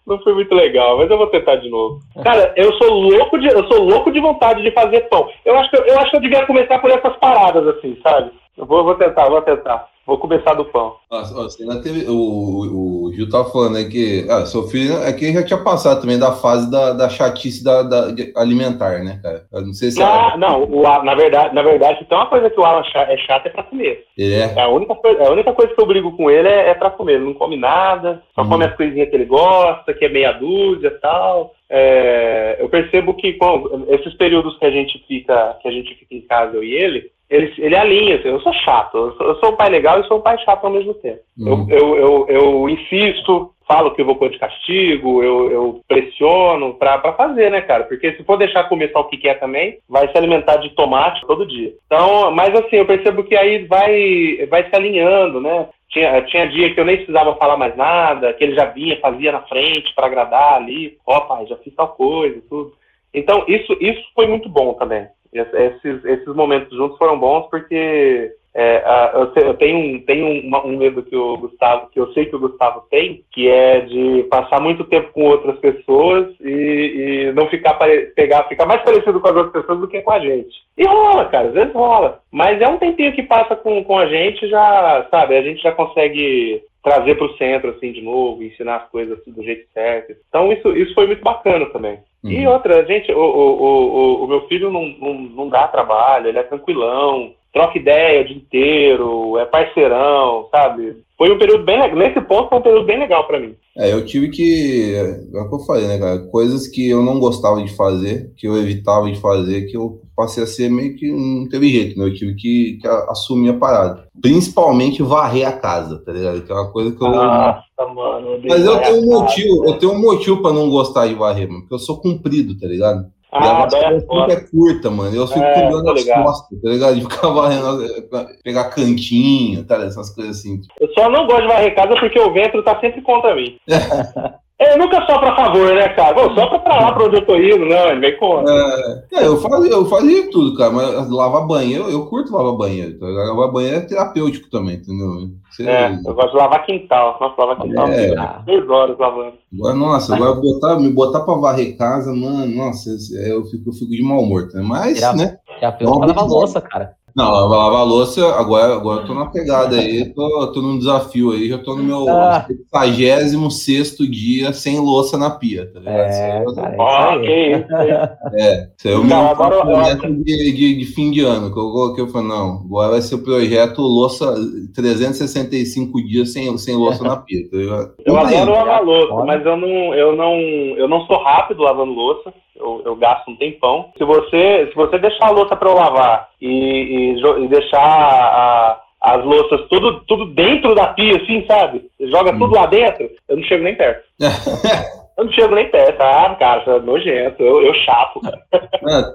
não foi muito legal, mas eu vou tentar de novo. Cara, eu sou louco de, eu sou louco de vontade de fazer pão. Eu acho que eu, acho que eu devia começar por essas paradas assim, sabe? Eu vou, vou tentar, vou tentar. Vou começar do pão. Ainda teve, o, o, Gil tá falando aí que ah, seu filho aqui já tinha passado também da fase da, da chatice da, da alimentar, né, cara? Eu não sei se. Ah, não, o, na verdade, na verdade, tem uma coisa que o Alan é chato é pra comer. É. é a, única coisa, a única coisa que eu brigo com ele é, é pra comer. Ele não come nada, só hum. come as coisinhas que ele gosta, que é meia dúzia e tal. É, eu percebo que bom, esses períodos que a gente fica, que a gente fica em casa, eu e ele, ele, ele alinha, assim, eu sou chato, eu sou, eu sou, um pai legal e sou um pai chato ao mesmo tempo. Uhum. Eu, eu, eu, eu, insisto, falo que eu vou pôr de castigo, eu, eu pressiono pra, pra fazer, né, cara? Porque se for deixar comer só o que quer também, vai se alimentar de tomate todo dia. Então, mas assim, eu percebo que aí vai, vai se alinhando, né? Tinha, tinha dia que eu nem precisava falar mais nada, que ele já vinha, fazia na frente para agradar ali, ó, oh, pai, já fiz tal coisa, tudo. Então, isso, isso foi muito bom também esses, esses momentos juntos foram bons porque é, eu, eu, tenho, tenho um, um, medo que o Gustavo, que eu sei que o Gustavo tem, que é de passar muito tempo com outras pessoas e, e não ficar pegar, ficar mais parecido com as outras pessoas do que com a gente. E rola, cara, às vezes rola. Mas é um tempinho que passa com, com a gente, já, sabe, a gente já consegue trazer para o centro assim de novo, ensinar as coisas do jeito certo. Então isso, isso foi muito bacana também. Uhum. E outra, gente, o, o, o, o meu filho não, não, não dá trabalho, ele é tranquilão, troca ideia o dia inteiro, é parceirão, sabe? Foi um período bem legal. Nesse ponto foi um período bem legal para mim. É, eu tive que. É o que eu falei, né, cara? Coisas que eu não gostava de fazer, que eu evitava de fazer, que eu passei a ser meio que não teve jeito, né? Eu tive que, que assumir a parada. Principalmente varrer a casa, tá ligado? Que é uma coisa que eu. Nossa, mano. Mas eu tenho um motivo, eu tenho um motivo pra não gostar de varrer, mano. Porque eu sou comprido, tá ligado? Ah, e a é, é curta, mano. Eu fico é, cuidando das costas, tá ligado? De ficar varrendo, pegar cantinho, tá? Essas coisas assim. Eu só não gosto de varrer casa porque o vento tá sempre contra mim. É, nunca só pra favor, né, cara? Pô, só pra, pra lá pra onde eu tô indo, não, ele vem contra. É, é, eu, fazia, eu fazia tudo, cara, mas lavar banheiro, eu curto lavar banheiro. Tá? Lavar banheiro é terapêutico também, entendeu? Você... É, eu gosto de lavar quintal. Nossa, lavar quintal. É. Três horas lavando. Agora, nossa, agora botar, me botar pra varrer casa, mano, nossa, eu fico, eu fico de mau humor, tá? Mas, né? Terapeuta pra lavar louça, cara. Não, lavar, lavar louça, agora, agora eu tô na pegada aí, tô, tô num desafio aí, já tô no meu ah. 66 dia sem louça na pia, tá ligado? É, cara, oh, que isso, é, isso aí é o meu projeto de, de, de, fim de ano, que eu coloquei, eu falei, não, agora vai ser o projeto louça, 365 dias sem, sem louça na pia, tá ligado? Eu adoro lavar louça, mas eu não, eu, não, eu não sou rápido lavando louça, eu, eu, gasto um tempão. Se você, se você deixar a louça para eu lavar e, e, e deixar a, as louças tudo, tudo dentro da pia, assim, sabe? Joga hum. tudo lá dentro, eu não chego nem perto. eu não chego nem perto. Ah, cara, é nojento, eu, eu chapo, cara. Ah, tá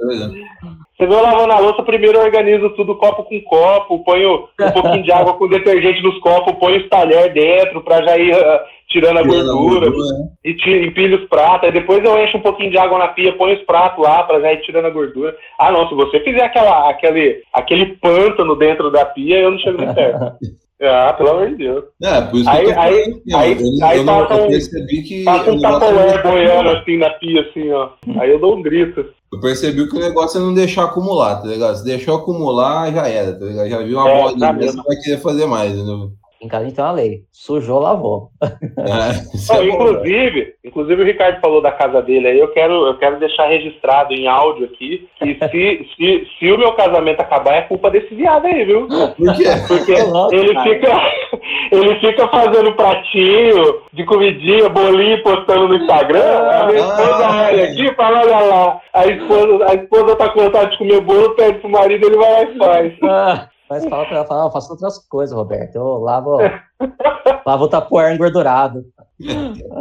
você vê eu lavando a louça, primeiro eu organizo tudo copo com copo, ponho um pouquinho de água com detergente nos copos, ponho os talheres dentro para já ir uh, tirando a gordura, gordura né? e tira, empilho os pratos. Aí depois eu encho um pouquinho de água na pia, ponho os pratos lá para já ir tirando a gordura. Ah, não, se você fizer aquela, aquele, aquele pântano dentro da pia, eu não chego nem perto. Ah, pelo amor de Deus. É, por isso aí, que eu aí, aí, aí, eu, aí eu, passa eu percebi que. Passa um tapolé boiando assim na pia, assim, ó. Aí eu dou um grito. Eu percebi que o negócio é não deixar acumular, tá ligado? Se deixou acumular, já era, tá ligado? Já viu uma é, bola de você vai querer fazer mais, entendeu? Em casa então a lei. Sujou, lavou. É, é inclusive, inclusive o Ricardo falou da casa dele aí, eu quero, eu quero deixar registrado em áudio aqui que se, se, se o meu casamento acabar é culpa desse viado aí, viu? Por quê? Porque Nossa, ele fica, ele fica fazendo pratinho de comidinha, bolinho, postando no Instagram. a minha esposa ah, olha aqui fala, olha lá. A esposa, a esposa tá com vontade de comer bolo, pede pro marido, ele vai lá e faz. Ah. Mas fala pra ela, fala, eu faço outras coisas, Roberto. Eu lavo, lavo o tapoer engordurado.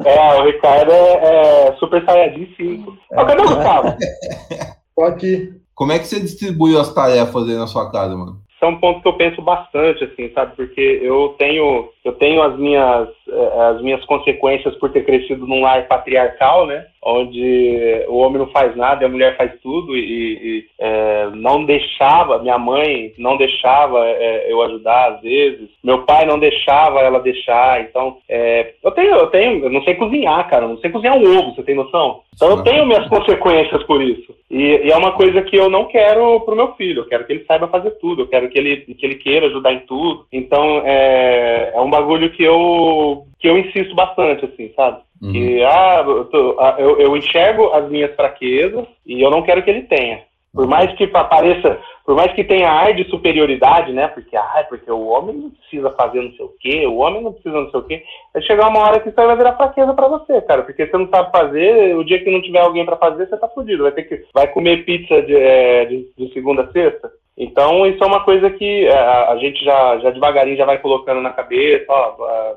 É, o Ricardo é, é Super Saiyajin 5. É. Cadê o Gustavo? Tô aqui. Como é que você distribuiu as tarefas aí na sua casa, mano? Isso é um ponto que eu penso bastante, assim, sabe? Porque eu tenho, eu tenho as minhas, as minhas consequências por ter crescido num lar patriarcal, né? onde o homem não faz nada e a mulher faz tudo e, e é, não deixava, minha mãe não deixava é, eu ajudar às vezes, meu pai não deixava ela deixar, então é, eu tenho, eu tenho, eu não sei cozinhar, cara, eu não sei cozinhar um ovo, você tem noção? Então eu tenho minhas consequências por isso e, e, é uma coisa que eu não quero pro meu filho, eu quero que ele saiba fazer tudo, eu quero que ele, que ele queira ajudar em tudo, então é, é um bagulho que eu que eu insisto bastante, assim, sabe? Uhum. Que, ah, eu, tô, ah, eu, eu, enxergo as minhas fraquezas e eu não quero que ele tenha. Por uhum. mais que pareça, por mais que tenha ar de superioridade, né? Porque, ah, porque o homem não precisa fazer não sei o quê, o homem não precisa não sei o quê. Vai chegar uma hora que isso vai virar fraqueza para você, cara. Porque você não sabe fazer, o dia que não tiver alguém para fazer, você tá fudido. Vai ter que, vai comer pizza de, é, de, de segunda a sexta. Então, isso é uma coisa que é, a, a gente já, já devagarinho já vai colocando na cabeça, ó,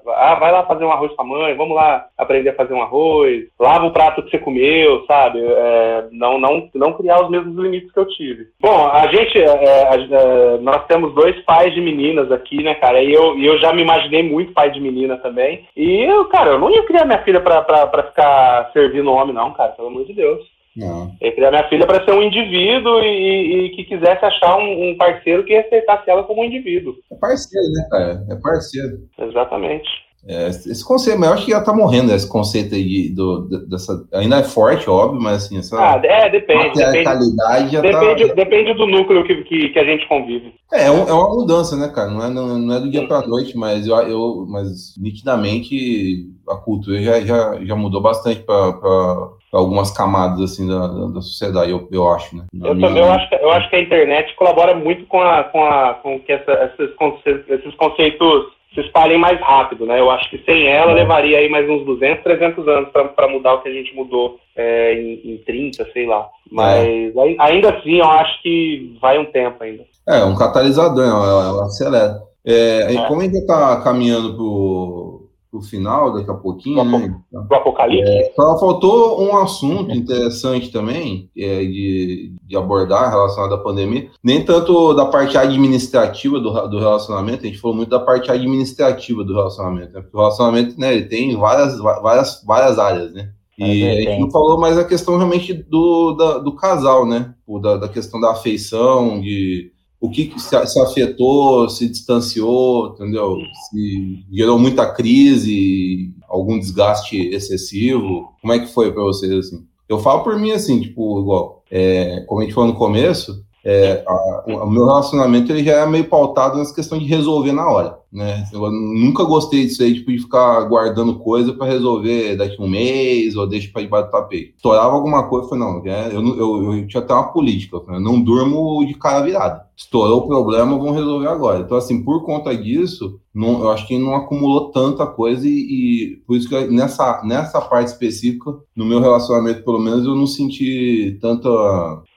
ah, vai lá fazer um arroz com a mãe, vamos lá aprender a fazer um arroz, lava o prato que você comeu, sabe? É, não, não, não criar os mesmos limites que eu tive. Bom, a gente, é, é, nós temos dois pais de meninas aqui, né, cara? E eu, eu já me imaginei muito pai de menina também. E, eu, cara, eu não ia criar minha filha pra, pra, pra ficar servindo homem, não, cara, pelo amor de Deus. Não. Eu criar minha filha para ser um indivíduo e, e, que quisesse achar um, um, parceiro que aceitasse ela como um indivíduo. É parceiro, né, cara? É parceiro. Exatamente. É, esse conceito, mas eu acho que já tá morrendo esse conceito aí do, dessa. Ainda é forte, óbvio, mas assim, essa. Ah, é, depende. Depende, já depende, tá... depende do núcleo que, que, que, a gente convive. É, é, é uma mudança, né, cara? Não é, não, não é do dia pra noite, mas eu, eu mas nitidamente a cultura já, já, já mudou bastante para algumas camadas assim da, da, sociedade, eu, eu acho, né? eu minha... também eu acho, que, eu acho que a internet colabora muito com a com a com que essa, esses, conceitos, esses conceitos se espalhem mais rápido, né? Eu acho que sem ela levaria aí mais uns 200, 300 anos para mudar o que a gente mudou é, em, em 30, sei lá. Mas é. ainda assim, eu acho que vai um tempo ainda. É, um catalisador, ela, ela acelera. É, é. Como a gente está caminhando para pro final daqui a pouquinho, né? Pro apocalipse. É, só faltou um assunto interessante também é, de, de abordar relacionado à pandemia. Nem tanto da parte administrativa do, do relacionamento, a gente falou muito da parte administrativa do relacionamento. Né? Porque o relacionamento, né, ele tem várias, várias, várias áreas, né? E a gente não falou mais a questão realmente do, da, do casal, né? Da, da questão da afeição, de o que se, afetou, se distanciou, entendeu? Se gerou muita crise, algum desgaste excessivo. Como é que foi para vocês assim? Eu falo por mim assim, tipo, igual, é, como a gente falou no começo, é, a, o meu relacionamento ele já é meio pautado nessa questão de resolver na hora, né? Eu nunca gostei disso aí, tipo, de ficar guardando coisa para resolver daqui um mês ou deixa para debaixo do tapete. Estourava alguma coisa, eu falei, não, é, eu, eu, eu, tinha até uma política, eu, falei, eu não durmo de cara virada. Estourou o problema, vamos resolver agora. Então, assim, por conta disso, não, eu acho que não acumulou tanta coisa e, e, por isso que nessa, nessa parte específica, no meu relacionamento, pelo menos, eu não senti tanto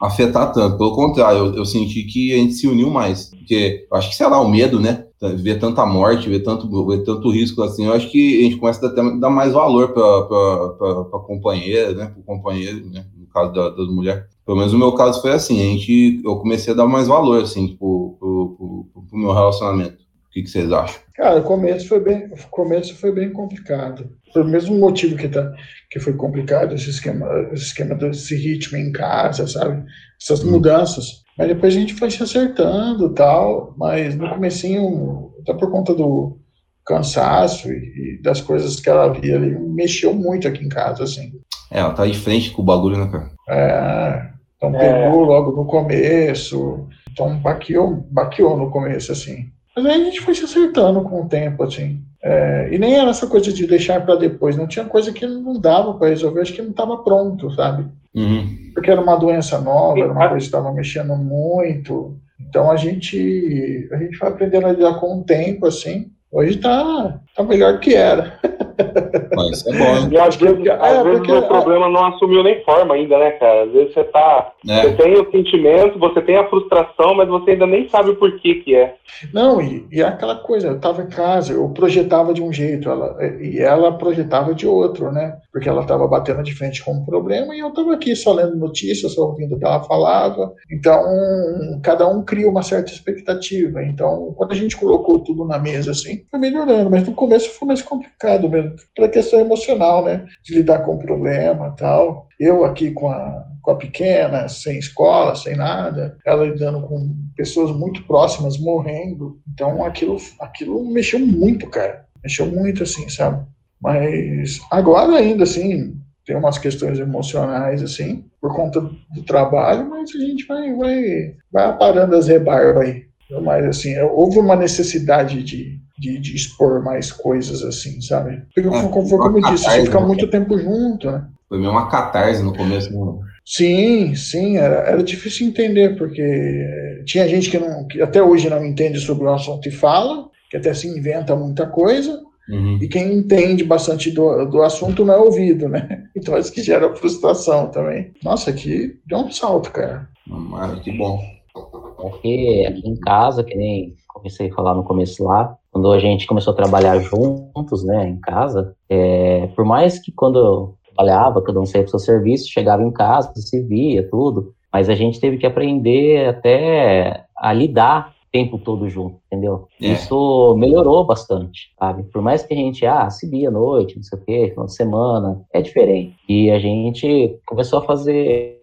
afetar tanto. Pelo contrário, eu, eu senti que a gente se uniu mais. Porque acho que, sei lá, o medo, né? Ver tanta morte, ver tanto, ver tanto risco assim, eu acho que a gente começa a dar, mais valor para a companheira, né? Para o companheiro, né? No caso da, das mulheres. Pelo menos no meu caso foi assim, a gente, eu comecei a dar mais valor, assim, tipo, pro, pro, pro meu relacionamento. O que, que, vocês acham? Cara, o começo foi bem, o começo foi bem complicado. Pelo mesmo motivo que, tá, que foi complicado esse esquema, esse esquema desse ritmo em casa, sabe? Essas hum. mudanças. Mas depois a gente foi se acertando tal, mas no comecinho, até por conta do cansaço e, e das coisas que ela via ali, mexeu muito aqui em casa, assim. É, ela tá de frente com o bagulho, né, cara? É, então pegou é. logo no começo, então baqueou, baqueou no começo, assim. Mas aí a gente foi se acertando com o tempo, assim. É, e nem era essa coisa de deixar para depois, não tinha coisa que não dava para resolver, acho que não estava pronto, sabe? Uhum. Porque era uma doença nova, era uma coisa que estava mexendo muito. Então a gente, a gente foi aprendendo a lidar com o tempo, assim. Hoje tá, tá melhor que era. Mas é bom. E às vezes, às é, vezes porque, o problema não assumiu nem forma ainda, né, cara? Às vezes você tá. É. Você tem o sentimento, você tem a frustração, mas você ainda nem sabe por que que é. Não, e, e é aquela coisa, eu tava em casa, eu projetava de um jeito, ela, e ela projetava de outro, né? Porque ela tava batendo de frente com um problema e eu tava aqui só lendo notícias, só ouvindo o que ela falava. Então, cada um cria uma certa expectativa. Então, quando a gente colocou tudo na mesa assim, foi melhorando, mas no começo foi mais complicado mesmo, pela questão emocional, né? De lidar com o problema tal. Eu aqui com a, com a pequena, sem escola, sem nada, ela lidando com pessoas muito próximas morrendo. Então aquilo, aquilo mexeu muito, cara. Mexeu muito, assim, sabe? Mas agora ainda, assim, tem umas questões emocionais, assim, por conta do trabalho, mas a gente vai, vai, vai aparando as rebarbas aí. Mas, assim, houve uma necessidade de, de, de, expor mais coisas assim, sabe? Porque, é, como, como eu disse, você fica né? muito tempo junto, né? Foi meio uma catarse no começo. Né? Sim, sim, era, era difícil entender, porque tinha gente que, não, que até hoje não entende sobre o assunto e fala, que até se inventa muita coisa, uhum. e quem entende bastante do, do assunto não é ouvido, né? Então isso que gera frustração também. Nossa, aqui deu um salto, cara. Mas que bom. Porque aqui em casa, que nem comecei a falar no começo lá, quando a gente começou a trabalhar juntos, né, em casa, é, por mais que quando eu trabalhava, cada um saía para o seu serviço, chegava em casa, se via, tudo, mas a gente teve que aprender até a lidar tempo todo junto, entendeu? É. Isso melhorou bastante, sabe? Por mais que a gente, ah, se via à noite, não sei o quê, final de semana, é diferente. E a gente começou a fazer,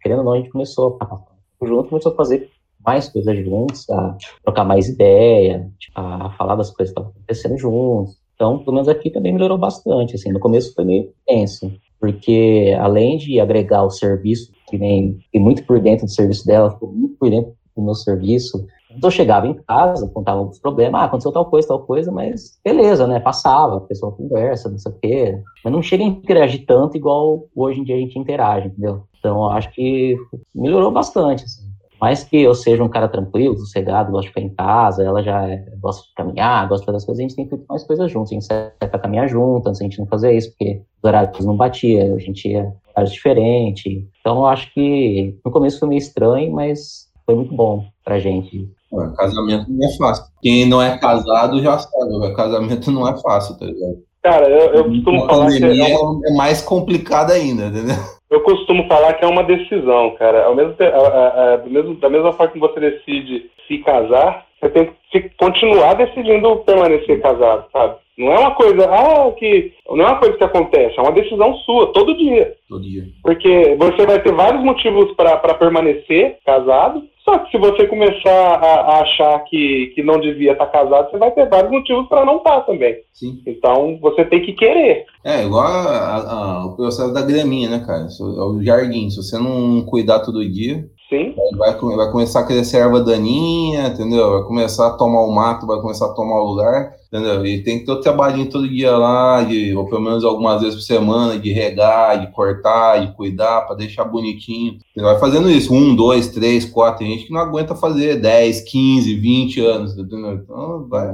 querendo ou não, a gente começou a junto, começou a fazer mais coisas juntos, a trocar mais ideia, a falar das coisas que estavam acontecendo juntos. Então, pelo menos aqui também melhorou bastante, assim, no começo foi meio tenso, porque além de agregar o serviço, que vem muito por dentro do serviço dela, ficou muito por dentro do meu serviço, então eu chegava em casa, contava os problemas, ah, aconteceu tal coisa, tal coisa, mas beleza, né, passava, a pessoa conversa, não sei o quê, mas não chega a interagir tanto igual hoje em dia a gente interage, entendeu? Então eu acho que melhorou bastante, assim mais que eu seja um cara tranquilo, sossegado, gosto de ficar em casa, ela já é, gosta de caminhar, gosta de fazer as coisas, a gente tem feito mais coisas juntos, a gente sai pra caminhar junto, antes a gente não fazia isso, porque os horários não batiam, a gente ia horários diferentes. Então eu acho que no começo foi meio estranho, mas foi muito bom pra gente. casamento não é fácil. Quem não é casado já sabe, casamento não é fácil, tá ligado? Cara, eu, eu costumo falar que é, é mais complicado ainda, entendeu? Eu costumo falar que é uma decisão, cara. Ao mesmo, a, a, mesmo, da mesma forma que você decide se casar, você tem que continuar decidindo permanecer casado, sabe? Não é uma coisa, ah, que. Não é uma coisa que acontece, é uma decisão sua, todo dia. Todo dia. Porque você vai ter vários motivos para permanecer casado, só que se você começar a, a, achar que, que não devia estar casado, você vai ter vários motivos para não estar também. Sim. Então você tem que querer. É, igual a, a, o processo da graminha, né, cara? É o jardim. Se você não cuidar todo dia, Sim. Vai, vai começar a crescer erva daninha, entendeu? Vai começar a tomar o mato, vai começar a tomar o lugar, entendeu? E tem que ter o trabalhinho todo dia lá, de, ou pelo menos algumas vezes por semana, de regar, de cortar, de cuidar, para deixar bonitinho. Você vai fazendo isso, um, dois, três, quatro. Tem gente que não aguenta fazer 10, 15, 20 anos, entendeu? Então, vai.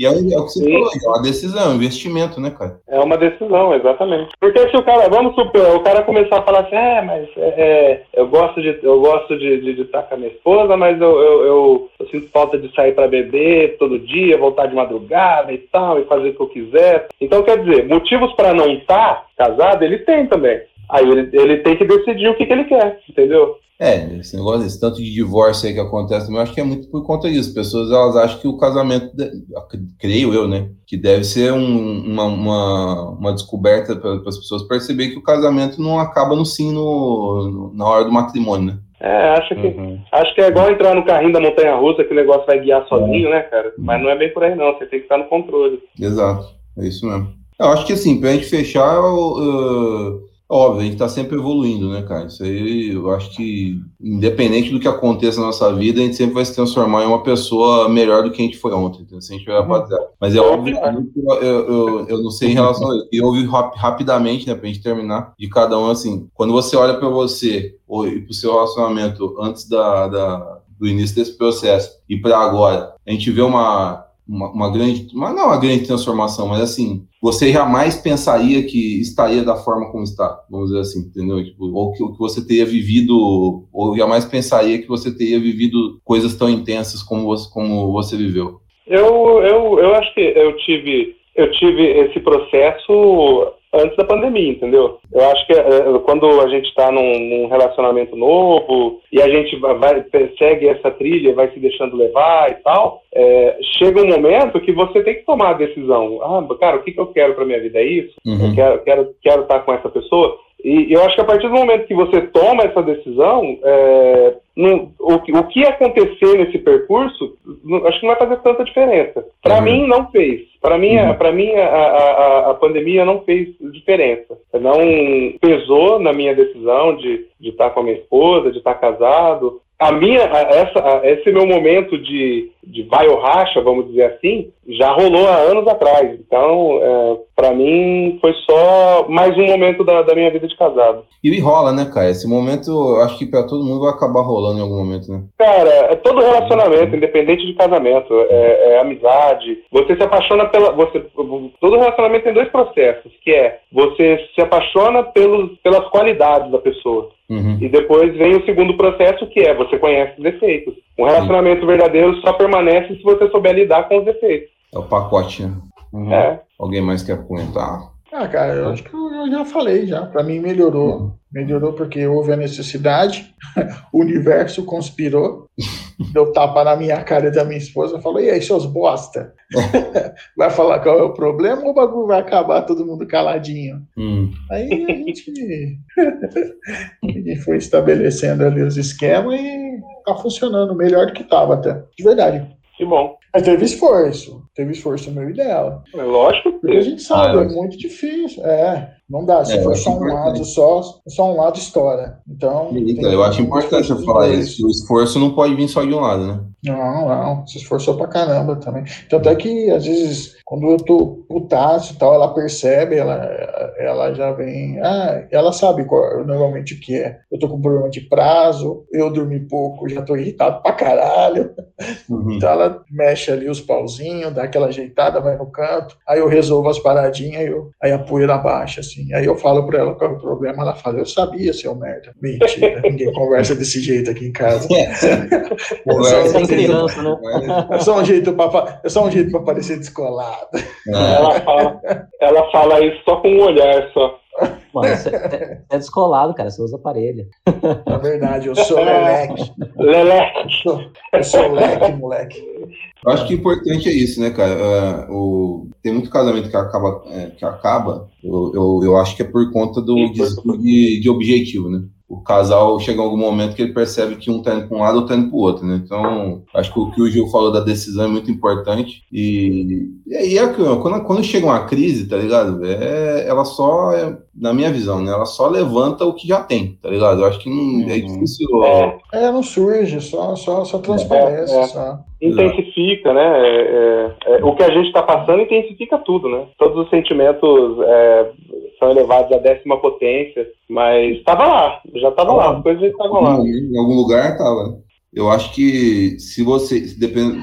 E é, é o que você Sim. falou, é uma decisão, é um investimento, né, cara? É uma decisão, exatamente. Porque se o cara, vamos supor, o cara começar a falar assim, é, mas é, é eu gosto de eu gosto de, de, de, estar com a minha esposa, mas eu, eu, eu, eu sinto falta de sair para beber todo dia, voltar de madrugada e tal, e fazer o que eu quiser. Então, quer dizer, motivos para não estar casado, ele tem também. Aí ele, ele tem que decidir o que, que ele quer, entendeu? É, esse negócio, esse tanto de divórcio aí que acontece também, eu acho que é muito por conta disso. Pessoas, elas acham que o casamento, creio eu, né, que deve ser um, uma, uma, uma, descoberta para as pessoas perceber que o casamento não acaba no sim no, na hora do matrimônio, né? É, acho que, uhum. acho que é igual entrar no carrinho da montanha russa, que o negócio vai guiar sozinho, é. né, cara? Uhum. Mas não é bem por aí, não. Você tem que estar no controle. Exato, é isso mesmo. Eu acho que assim, pra gente fechar, eu, Óbvio, a gente está sempre evoluindo, né, cara? Isso aí eu acho que, independente do que aconteça na nossa vida, a gente sempre vai se transformar em uma pessoa melhor do que a gente foi ontem, então, se a gente olhar para trás. Mas é óbvio que eu, eu, eu, não sei em relação a isso. E ouvi rap, rapidamente, né, para a gente terminar, de cada um, assim, quando você olha para você ou, e para o seu relacionamento antes da, da, do início desse processo e para agora, a gente vê uma uma, uma, grande, uma, não uma grande transformação, mas assim, você jamais pensaria que estaria da forma como está, vamos dizer assim, entendeu? Tipo, ou que, que você teria vivido, ou jamais pensaria que você teria vivido coisas tão intensas como você, como você viveu. Eu, eu, eu acho que eu tive, eu tive esse processo antes da pandemia, entendeu? Eu acho que é, quando a gente está num, num, relacionamento novo e a gente vai, segue essa trilha, vai se deixando levar e tal, é, chega um momento que você tem que tomar a decisão. Ah, cara, o que, que eu quero para minha vida é isso? Uhum. Eu quero, quero, quero estar com essa pessoa. E eu acho que a partir do momento que você toma essa decisão, é, o, o, que acontecer nesse percurso, acho que não vai fazer tanta diferença. Para uhum. mim, não fez. Para mim, uhum. para mim a, a, a, pandemia não fez diferença. Não pesou na minha decisão de, de estar com a minha esposa, de estar casado a minha, essa, esse meu momento de, de vai ou racha, vamos dizer assim, já rolou há anos atrás. Então, é, para mim, foi só mais um momento da, da, minha vida de casado. E rola, né, cara? Esse momento, acho que para todo mundo vai acabar rolando em algum momento, né? Cara, é todo relacionamento, independente de casamento, é, é amizade. Você se apaixona pela. Você, todo relacionamento tem dois processos, que é você se apaixona pelos, pelas qualidades da pessoa. Uhum. E depois vem o segundo processo, que é você conhece os defeitos. Um relacionamento Sim. verdadeiro só permanece se você souber lidar com os defeitos. É o pacote, né? Uhum. É. Alguém mais quer comentar? Ah, cara, eu acho que eu já falei já. Para mim melhorou. Uhum. Melhorou porque houve a necessidade, o universo conspirou deu tapa na minha cara e da minha esposa, falou, e aí, seus bosta? vai falar qual é o problema ou o bagulho vai acabar todo mundo caladinho? Hum. Aí a gente, a gente foi estabelecendo ali os esquemas e tá funcionando melhor do que tava até, de verdade. Que bom. Mas teve esforço. Teve esforço meu e dela. É lógico. Porque a gente sabe, ah, é muito difícil. É, não dá. Se é, for só um lado, só, só um lado estoura. Então. eu acho importante você falar isso. O esforço não pode vir só de um lado, né? Não, não. Se esforçou pra caramba também. Tanto é que, às vezes, quando eu tô putaço e tal, ela percebe, ela, ela já vem. Ah, ela sabe qual, normalmente o que é. Eu tô com problema de prazo, eu dormi pouco, já tô irritado pra caralho. Uhum. Então ela mexe ali os pauzinhos, dá aquela ajeitada, vai no canto, aí eu resolvo as paradinhas, eu, aí a poeira baixa, assim. Aí eu falo pra ela qual é o problema, ela fala, eu sabia, seu merda. Mentira, ninguém conversa desse jeito aqui em casa. É criança, né? É só um jeito para é só um jeito para parecer descolado. É. Ela, fala, ela fala isso só com um olhar só. Mano, você é, é descolado, cara. Você usa aparelho. É verdade, eu sou leleque. Leleque. Eu sou leque, moleque. Eu acho que o importante é isso, né, cara? Uh, o, tem muito casamento que acaba, é, que acaba eu, eu, eu, acho que é por conta do de, de objetivo, né? O casal chega em algum momento que ele percebe que um tá indo para um lado ou tá indo para o outro, né? Então, acho que o que o Gil falou da decisão é muito importante. E, e aí, é, quando, quando chega uma crise, tá ligado? É, ela só, é, na minha visão, né? Ela só levanta o que já tem, tá ligado? Eu acho que não, é uhum. difícil. É, é não surge, só, só, só transparece. É, é. Só. Intensifica, né? o que a gente está passando intensifica tudo, né? Todos os sentimentos são elevados à décima potência, mas estava lá, já estava lá, as coisas estavam lá. Em algum lugar estava. Eu acho que se você. Depende,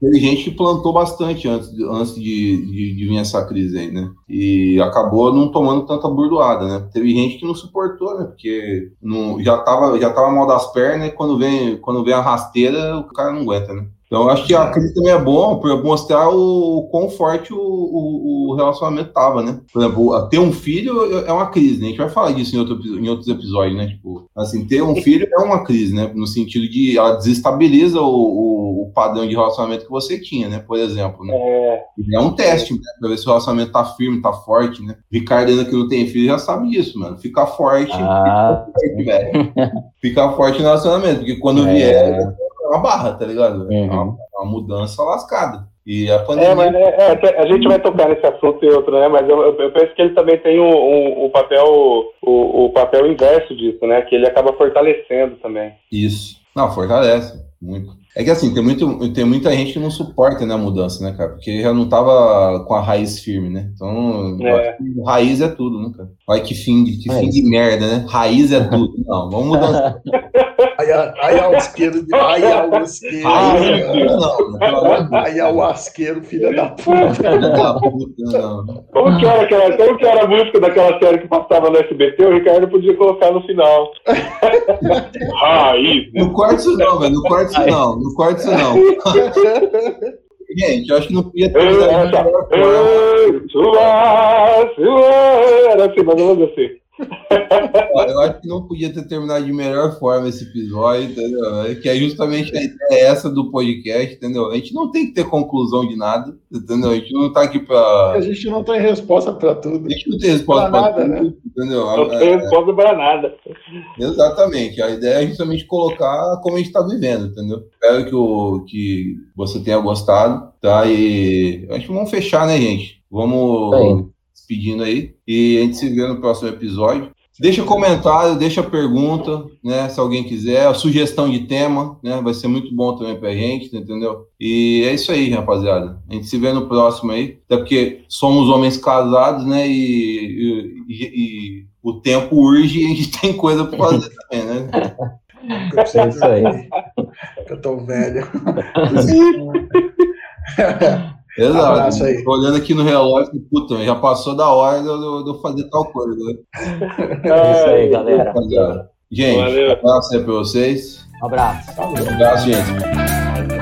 teve gente que plantou bastante antes, antes de, de, de, vir essa crise aí, né? E acabou não tomando tanta burdoada, né? Teve gente que não suportou, né? Porque não, já, tava, já tava mal das pernas e quando vem, quando vem a rasteira, o cara não aguenta, né? Então, acho que a crise também é bom para mostrar o quão forte o, o, o relacionamento tava, né? Por exemplo, ter um filho é uma crise, né? A gente vai falar disso em, outro, em outros episódios, né? Tipo, assim, ter um filho é uma crise, né? No sentido de ela desestabiliza o, o, padrão de relacionamento que você tinha, né? Por exemplo, né? É, é um teste, né? Pra ver se o relacionamento tá firme, tá forte, né? Ricardo ainda que não tem filho já sabe disso, mano. Ficar forte, ah, fica forte, velho. Ficar forte no relacionamento, porque quando é. vier uma barra, tá ligado? É uhum. Uma, uma, mudança lascada. E a pandemia. É, mas é, é, a gente vai tocar nesse assunto e outro, né? Mas eu, eu penso que ele também tem o, o, o papel o, o, papel inverso disso, né? Que ele acaba fortalecendo também. Isso. Não, fortalece muito. É que assim, tem, muito, tem muita gente que não suporta né, a mudança, né, cara? Porque já não tava com a raiz firme, né? Então, é. raiz é tudo, né, cara? Olha que fim de, que é fim de merda, né? Raiz é tudo. Não, vamos mudar. aí, aí ao esquerdo, aí ao esquerdo. Aí, não, aí ao asqueiro, filha da puta. da puta, não. Como que, era aquela, como que era a música daquela série que passava no SBT? O Ricardo podia colocar no final. Raiz. Não corte isso não, velho. Corte isso não. Corte isso não. Gente, eu acho que não podia ter. Era assim, mais ou menos assim. Eu acho que não podia ter terminado de melhor forma esse episódio, entendeu? É que é justamente a ideia essa do podcast, entendeu? A gente não tem que ter conclusão de nada, entendeu? A gente não tá aqui pra. A gente não tem resposta pra tudo. A gente não tem resposta pra, pra nada, tudo, né? entendeu? Não tem é, resposta pra nada. Exatamente. A ideia é justamente colocar como a gente tá vivendo, entendeu? Espero que, o, que você tenha gostado, tá? E acho que vamos fechar, né, gente? Vamos despedindo aí. E a gente se vê no próximo episódio. Deixa comentário, deixa pergunta, né? Se alguém quiser, a sugestão de tema, né? Vai ser muito bom também pra gente, entendeu? E é isso aí, rapaziada. A gente se vê no próximo aí. Até porque somos homens casados, né? E, e, e o tempo urge e a gente tem coisa pra fazer também, né? É isso aí. Eu tô velho. Exato. Tô olhando aqui no relógio, puta, já passou da hora de eu, fazer tal coisa. Né? É isso aí, galera. Gente, Valeu. um abraço aí pra vocês. Um abraço. Um abraço, gente.